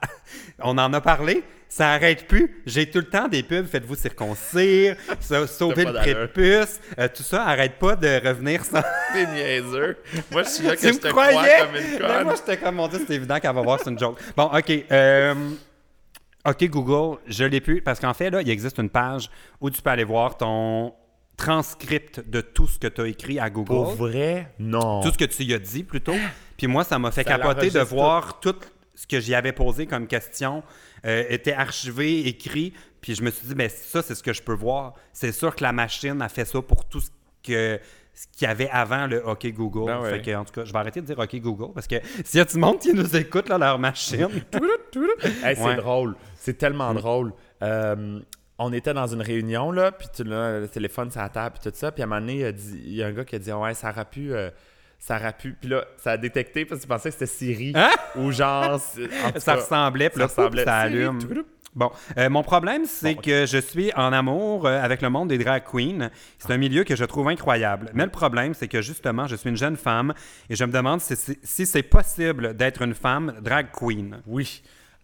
Speaker 2: on en a parlé. Ça arrête plus. J'ai tout le temps des pubs. Faites-vous circoncire, sa- sauver le prépuce. Euh, tout ça arrête pas de revenir sans.
Speaker 1: C'est niaiseux. Moi, je suis là que
Speaker 2: tu
Speaker 1: je te
Speaker 2: croyais?
Speaker 1: crois comme une
Speaker 2: Mais moi, j'étais comme, mon Dieu, c'est évident qu'elle va voir, c'est une joke. Bon, OK. euh, OK, Google, je l'ai plus parce qu'en fait, là, il existe une page où tu peux aller voir ton transcript de tout ce que tu as écrit à Google.
Speaker 1: Pour vrai? Non.
Speaker 2: Tout ce que tu y as dit plutôt. Puis moi, ça m'a fait
Speaker 1: Ça
Speaker 2: capoter de voir tout ce que j'y avais posé comme question euh, était archivé, écrit. Puis je me suis dit, mais ça, c'est ce que je peux voir. C'est sûr que la machine a fait ça pour tout ce que ce qu'il y avait avant le OK Google.
Speaker 1: Ben ouais.
Speaker 2: Fait que, en tout cas, je vais arrêter de dire OK Google parce que s'il y a du monde qui nous écoute, là, leur machine.
Speaker 1: Hey, c'est
Speaker 2: Ouais.
Speaker 1: drôle. C'est tellement drôle. Euh, on était dans une réunion, là, puis tu là, le téléphone la table, puis tout ça. Puis à un moment donné, il, a dit- il y a un gars qui a dit Ouais, ça aurait pu. euh, ça aurait pu. Puis là, ça a détecté parce qu'il pensait que c'était Siri.
Speaker 2: Hein?
Speaker 1: Ou genre.
Speaker 2: ça ressemblait, puis
Speaker 1: ça
Speaker 2: là,
Speaker 1: ressemblait.
Speaker 2: ça
Speaker 1: Siri,
Speaker 2: allume. Bon, euh, mon problème, c'est
Speaker 1: Bon,
Speaker 2: que je suis en amour euh, avec le monde des drag queens. C'est un milieu que je trouve incroyable. Mais le problème, c'est que justement, je suis une jeune femme et je me demande si, c'est- si c'est possible d'être une femme drag queen.
Speaker 1: Oui,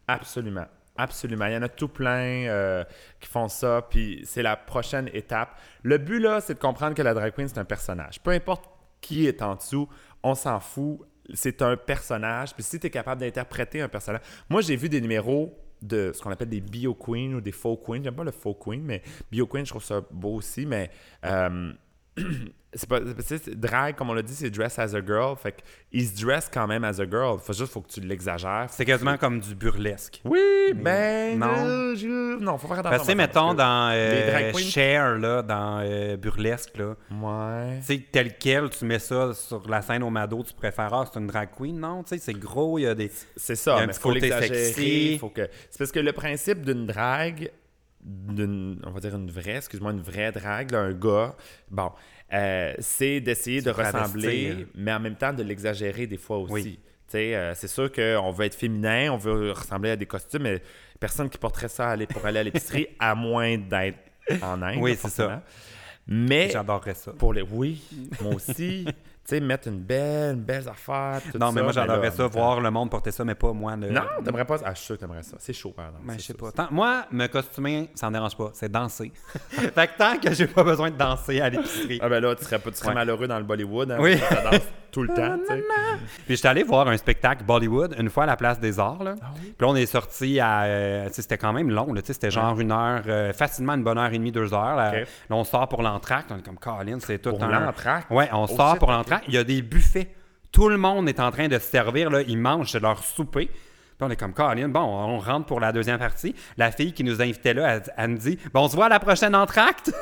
Speaker 1: absolument. Absolument. Il y en a tout plein euh, qui font ça, puis c'est la prochaine étape. Le but, là, c'est de comprendre que la drag queen, c'est un personnage. Peu importe qui est en dessous, on s'en fout. C'est un personnage. Puis si tu es capable d'interpréter un personnage. Moi, j'ai vu des numéros de ce qu'on appelle des bio queens ou des faux queens. J'aime pas le faux queen, mais bio queen, je trouve ça beau aussi. Mais euh, c'est pas. drag, comme on l'a dit, c'est dress as a girl. Fait qu'ils se dress quand même as a girl. Faut juste faut que tu l'exagères.
Speaker 2: C'est quasiment comme du burlesque.
Speaker 1: Oui, ben
Speaker 2: Non.
Speaker 1: je- non, faut faire attention.
Speaker 2: Parce que,
Speaker 1: ça,
Speaker 2: mettons, dans euh, Cher, là, dans euh, Burlesque, là,
Speaker 1: Ouais.
Speaker 2: tu sais, tel quel, tu mets ça sur la scène au Mado, tu préfères, ah, c'est une drag queen, non? Tu sais, c'est gros, il y a des...
Speaker 1: C'est
Speaker 2: Il y
Speaker 1: ça,
Speaker 2: a un
Speaker 1: mais
Speaker 2: petit
Speaker 1: faut
Speaker 2: côté
Speaker 1: l'exagérer.
Speaker 2: sexy.
Speaker 1: Faut que... C'est parce que le principe d'une drague, d'une, on va dire une vraie, excuse-moi, une vraie drague, là, un gars, bon, euh, c'est d'essayer de
Speaker 2: travestir.
Speaker 1: ressembler, mais en même temps de l'exagérer des fois aussi.
Speaker 2: Oui.
Speaker 1: Euh, c'est sûr qu'on veut être féminin, on veut ressembler à des costumes, mais personne qui porterait ça aller- pour aller à l'épicerie, à moins d'être en Inde.
Speaker 2: Oui, c'est ça.
Speaker 1: Mais
Speaker 2: J'adorerais ça.
Speaker 1: pour les. Oui, moi aussi. Tu sais, mettre une belle, une belle affaire. tout
Speaker 2: Non, mais moi,
Speaker 1: ça, ben
Speaker 2: j'adorerais ça, voir le monde porter ça, mais pas moi. le-
Speaker 1: Non, t'aimerais pas. Ah, je suis sûr que t'aimerais ça. C'est chaud, par exemple.
Speaker 2: Ben,
Speaker 1: c'est
Speaker 2: je sais pas. Tant- moi, me costumer, ça me dérange pas. C'est danser. fait que tant que j'ai pas besoin de danser à l'épicery.
Speaker 1: Ah, ben là, tu serais, pas- tu serais
Speaker 2: Ouais.
Speaker 1: malheureux dans le Bollywood. Hein,
Speaker 2: Oui.
Speaker 1: tout le temps.
Speaker 2: Puis j'étais allé voir un spectacle Bollywood une fois à la place des Arts. Là. Puis là, on est sorti à. euh, c'était quand même long. C'était genre une heure, euh, facilement une bonne heure et demie, deux heures. Là, on sort pour l'entracte. On est comme Colin, c'est tout
Speaker 1: Pour
Speaker 2: un.
Speaker 1: l'entracte?
Speaker 2: Ouais, on
Speaker 1: Oh
Speaker 2: sort pour l'entracte. Il y a des buffets. Tout le monde est en train de se servir. Là. Ils mangent, leur souper. Puis on est comme Colin, bon, on rentre pour la deuxième partie. La fille qui nous invitait là, elle, elle nous dit Bon, on se voit à la prochaine entracte.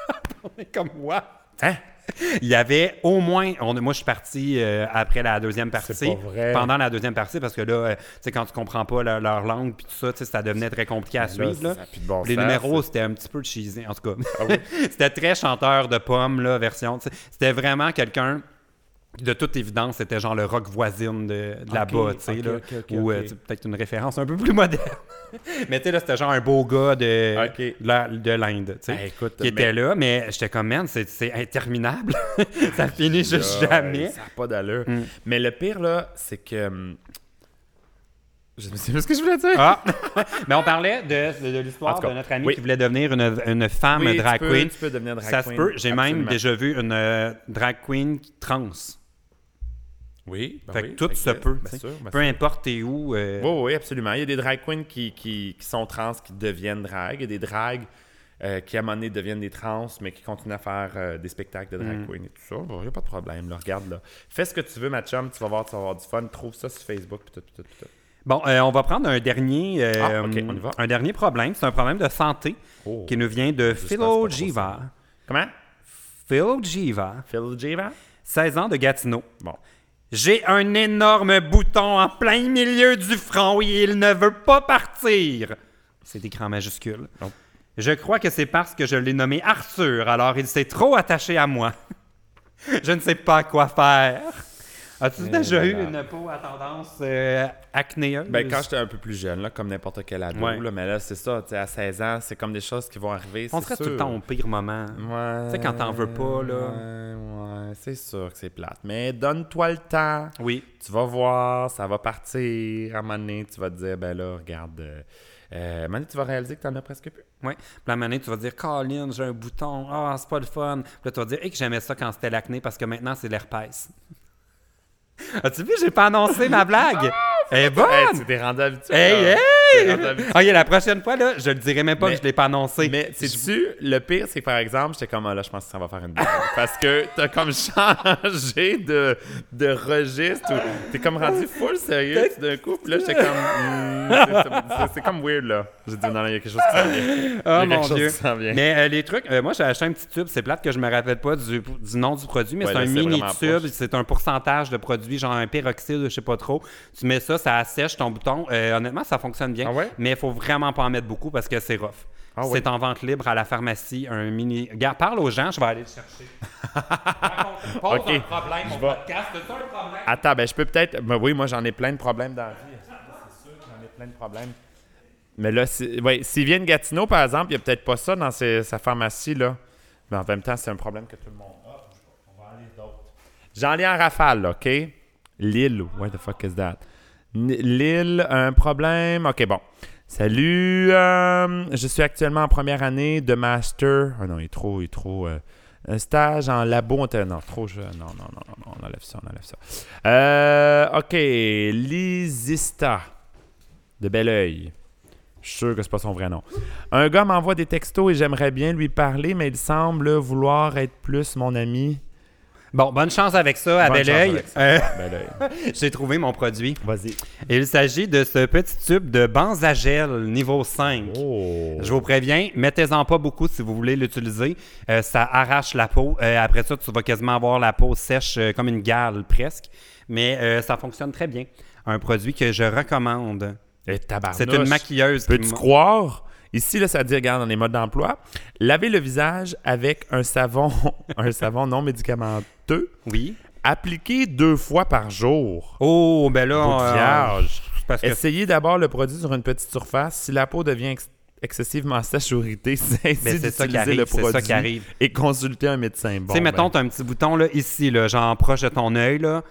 Speaker 2: on est comme, what?
Speaker 1: Hein?
Speaker 2: Il y avait au moins. on- moi, je suis parti euh, après la deuxième partie.
Speaker 1: pas vrai.
Speaker 2: Pendant la deuxième partie, parce que là, euh, tu sais, quand tu comprends pas leur, leur langue puis tout ça, ça devenait très compliqué à
Speaker 1: Là,
Speaker 2: suivre. là.
Speaker 1: bon
Speaker 2: Les
Speaker 1: sens.
Speaker 2: numéros, c'était un petit peu cheesy, en tout cas.
Speaker 1: Ah oui?
Speaker 2: c'était très chanteur de pommes, là, version. C'était vraiment quelqu'un. De toute évidence, c'était genre le rock voisine de, de là-bas, tu sais, ou euh, peut-être une référence un peu plus moderne. mais tu sais, là, c'était genre un beau gars de, de l'Inde, tu sais,
Speaker 1: Ben,
Speaker 2: qui
Speaker 1: mais-
Speaker 2: était là. Mais j'étais comme, man, c'est interminable. ça finit juste jamais.
Speaker 1: Ça n'a pas d'allure.
Speaker 2: Mm.
Speaker 1: Mais le pire, là, c'est que. hum, Je ne sais pas ce que je voulais dire.
Speaker 2: Ah! mais on parlait de, de- de l'histoire de notre amie
Speaker 1: oui.
Speaker 2: qui voulait devenir une, une femme
Speaker 1: Oui,
Speaker 2: drag
Speaker 1: tu peux,
Speaker 2: queen.
Speaker 1: tu peux devenir drag
Speaker 2: ça
Speaker 1: queen.
Speaker 2: se peut. J'ai même déjà vu une euh, drag queen trans.
Speaker 1: Oui, ben
Speaker 2: fait
Speaker 1: oui,
Speaker 2: tout se peut.
Speaker 1: bien
Speaker 2: tu sais.
Speaker 1: sûr, bien
Speaker 2: Peu
Speaker 1: sûr.
Speaker 2: importe t'es où. euh,
Speaker 1: Oui, oui, absolument. Il y a des drag queens qui, qui, qui sont trans, qui deviennent drag. Il y a des drags euh, qui, à un moment donné, deviennent des trans, mais qui continuent à faire euh, des spectacles de drag
Speaker 2: Mm.
Speaker 1: queen et tout ça. Bon, Il n'y a pas de problème. Là, regarde, là. Fais ce que tu veux, ma chum. Tu vas voir, tu vas avoir du fun. Trouve ça sur Facebook. Puis tout, tout, tout, tout.
Speaker 2: Bon, on va prendre un dernier,
Speaker 1: Ah, ok, on y va.
Speaker 2: un dernier problème. C'est un problème de santé
Speaker 1: Oh.
Speaker 2: qui nous vient de Philo Jiva.
Speaker 1: Comment?
Speaker 2: Phil Jiva,
Speaker 1: Phil Jiva?
Speaker 2: 16 ans de Gatineau.
Speaker 1: Bon.
Speaker 2: J'ai un énorme bouton en plein milieu du front et il ne veut pas partir. C'est écrit en majuscule.
Speaker 1: Oh.
Speaker 2: Je crois que c'est parce que je l'ai nommé Arthur, alors il s'est trop attaché à moi. je ne sais pas quoi faire. As-tu
Speaker 1: Eh
Speaker 2: déjà eu une peau à tendance euh, acnéeuse?
Speaker 1: Ben, quand j'étais un peu plus jeune, là, comme n'importe quel ado,
Speaker 2: Ouais.
Speaker 1: là, mais là, c'est ça, à 16 ans, c'est comme des choses qui vont arriver.
Speaker 2: On serait tout le temps au pire moment.
Speaker 1: Ouais.
Speaker 2: Tu sais, quand t'en veux pas, là.
Speaker 1: Ouais, ouais, c'est sûr que c'est plate. Mais donne-toi le temps.
Speaker 2: Oui.
Speaker 1: Tu vas voir, ça va partir. À un moment donné, tu vas te dire, ben là, regarde. Euh, euh, à un moment donné, tu vas réaliser que t'en as presque plus.
Speaker 2: Oui. Puis la manée, tu vas dire, Colin, j'ai un bouton. Ah, c'est pas le fun. Puis là, tu vas dire, hey, que j'aimais ça quand c'était l'acné parce que maintenant, c'est l'herpès. As-tu vu, j'ai pas annoncé ma blague? Elle est bonne!
Speaker 1: Hey, tu t'es rendu habitué.
Speaker 2: Hey, hey! Ok, la prochaine fois, là, je le dirai même pas
Speaker 1: Mais-
Speaker 2: que je l'ai pas annoncé.
Speaker 1: Mais sais-tu, le pire, c'est que par exemple, j'étais comme, ah, là, je pense que ça va faire une blague. Parce que t'as comme changé de, de registre. ou T'es comme rendu full sérieux d'un coup. Puis là, j'étais comme, hmm, c'est- comme weird, là. J'ai dit, non, il y a quelque chose qui s'en vient. Il y
Speaker 2: Oh
Speaker 1: a
Speaker 2: mon
Speaker 1: quelque chose
Speaker 2: Dieu.
Speaker 1: qui s'en vient.
Speaker 2: Mais euh, les trucs, euh, moi j'ai acheté un petit tube, c'est plate que je me rappelle pas du, du nom du produit, mais
Speaker 1: Ouais,
Speaker 2: c'est un mini tube, c'est un pourcentage de produit, genre un peroxyde, je sais pas trop. Tu mets ça, ça assèche ton bouton. Euh, honnêtement, ça fonctionne bien.
Speaker 1: Ah ouais?
Speaker 2: Mais il faut vraiment pas en mettre beaucoup parce que c'est rough.
Speaker 1: Ah
Speaker 2: c'est en vente libre à la pharmacie, un mini. Regarde, parle aux gens, je vais aller le chercher. Pose
Speaker 1: Ok,
Speaker 2: un problème, mon podcast. T'as-tu un problème?
Speaker 1: Attends, ben je peux peut-être. Ben oui, moi j'en ai plein de problèmes dans la vie. C'est sûr que j'en ai plein de problèmes. Mais là, c'est- ouais, s'il vient de Gatineau, par exemple, il n'y a peut-être pas ça dans ses- sa pharmacie, là. Mais en même temps, c'est un problème que tout le monde a. On va aller d'autres. J'en ai en rafale, là, OK? Lille, what the fuck is that? Lille, un problème. OK, bon. Salut, euh, je suis actuellement en première année de master. Ah non, il est trop, il est trop. euh, un stage en labo. on- Non, trop non, non, non, non, on enlève ça, on enlève ça. Euh, OK, Lisista de Belleuil. Je suis sûr que c'est pas son vrai nom. Un gars m'envoie des textos et j'aimerais bien lui parler, mais il semble vouloir être plus mon ami.
Speaker 2: Bon, bonne chance avec ça, à Belleuil. Euh. J'ai trouvé mon produit.
Speaker 1: Vas-y.
Speaker 2: Il s'agit de ce petit tube de Banzagel niveau 5.
Speaker 1: Oh.
Speaker 2: Je vous préviens, mettez-en pas beaucoup si vous voulez l'utiliser. Euh, ça arrache la peau. Euh, après ça, tu vas quasiment avoir la peau sèche euh, comme une gale presque. Mais ça fonctionne très bien. Un produit que je recommande.
Speaker 1: Tabarnouche.
Speaker 2: C'est une maquilleuse. qui
Speaker 1: Peux-tu croire? Ici, là, ça dit, regarde, dans les modes d'emploi, laver le visage avec un savon, un savon non médicamenteux,
Speaker 2: Oui.
Speaker 1: appliqué deux fois par jour.
Speaker 2: Oh, ben là, euh, parce que
Speaker 1: Essayez d'abord le produit sur une petite surface. Si la peau devient ex- excessivement sèche ou irritée, c'est
Speaker 2: c'est ça qui
Speaker 1: d'utiliser
Speaker 2: arrive.
Speaker 1: le produit
Speaker 2: ça qui arrive.
Speaker 1: et consulter un médecin. Bon,
Speaker 2: tu sais, mettons,
Speaker 1: ben,
Speaker 2: tu as un petit bouton là, ici, là, genre proche de ton œil. Là.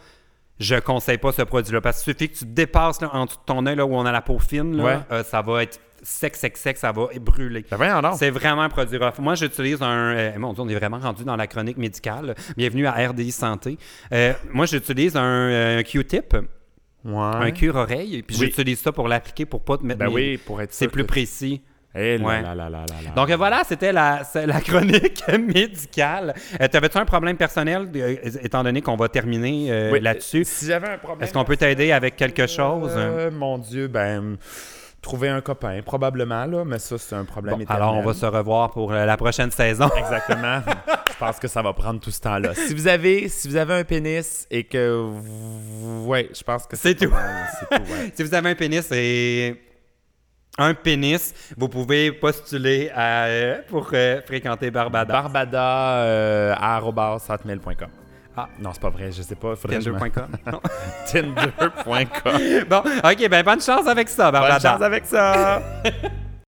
Speaker 2: Je conseille pas ce produit-là parce qu'il suffit que tu dépasses là, en dessous de ton œil là, où on a la peau fine, là,
Speaker 1: Ouais.
Speaker 2: euh, ça va être sec, sec, sec, ça va brûler.
Speaker 1: ben.
Speaker 2: C'est vraiment un produit rough. Moi, j'utilise un. euh, mon Dieu, on est vraiment rendu dans la chronique médicale. Bienvenue à RDI Santé. Euh, moi, j'utilise un, euh, Q-tip,
Speaker 1: Ouais.
Speaker 2: un cure-oreille, puis
Speaker 1: Oui.
Speaker 2: j'utilise ça pour l'appliquer pour pas te mettre.
Speaker 1: Ben
Speaker 2: mes-
Speaker 1: oui, pour être
Speaker 2: C'est plus
Speaker 1: que-
Speaker 2: précis.
Speaker 1: Eh là,
Speaker 2: Ouais. Donc voilà, c'était la, chronique médicale. Euh, T'avais-tu un problème personnel, euh, étant donné qu'on va terminer euh,
Speaker 1: Oui,
Speaker 2: là-dessus?
Speaker 1: Si j'avais un problème.
Speaker 2: Est-ce qu'on peut t'aider avec quelque chose?
Speaker 1: Mon Dieu, ben. Trouver un copain, probablement, là, mais ça, c'est un problème
Speaker 2: Bon,
Speaker 1: éternel.
Speaker 2: alors, on va se revoir pour euh, la prochaine saison.
Speaker 1: Exactement. pense que ça va prendre tout ce temps-là. Si vous avez, si vous avez un pénis et que, vous- ouais, je pense que
Speaker 2: C'est tout.
Speaker 1: tout, ouais.
Speaker 2: Si vous avez un pénis et un pénis, vous pouvez postuler à, euh, pour euh, fréquenter Barbada.
Speaker 1: Barbada euh.
Speaker 2: Ah.
Speaker 1: Non, c'est pas vrai, je sais pas.
Speaker 2: Tinder.com.
Speaker 1: Tinder.com.
Speaker 2: bon, ok, ben bonne chance avec ça,
Speaker 1: Bonne
Speaker 2: Barbada.
Speaker 1: chance avec ça.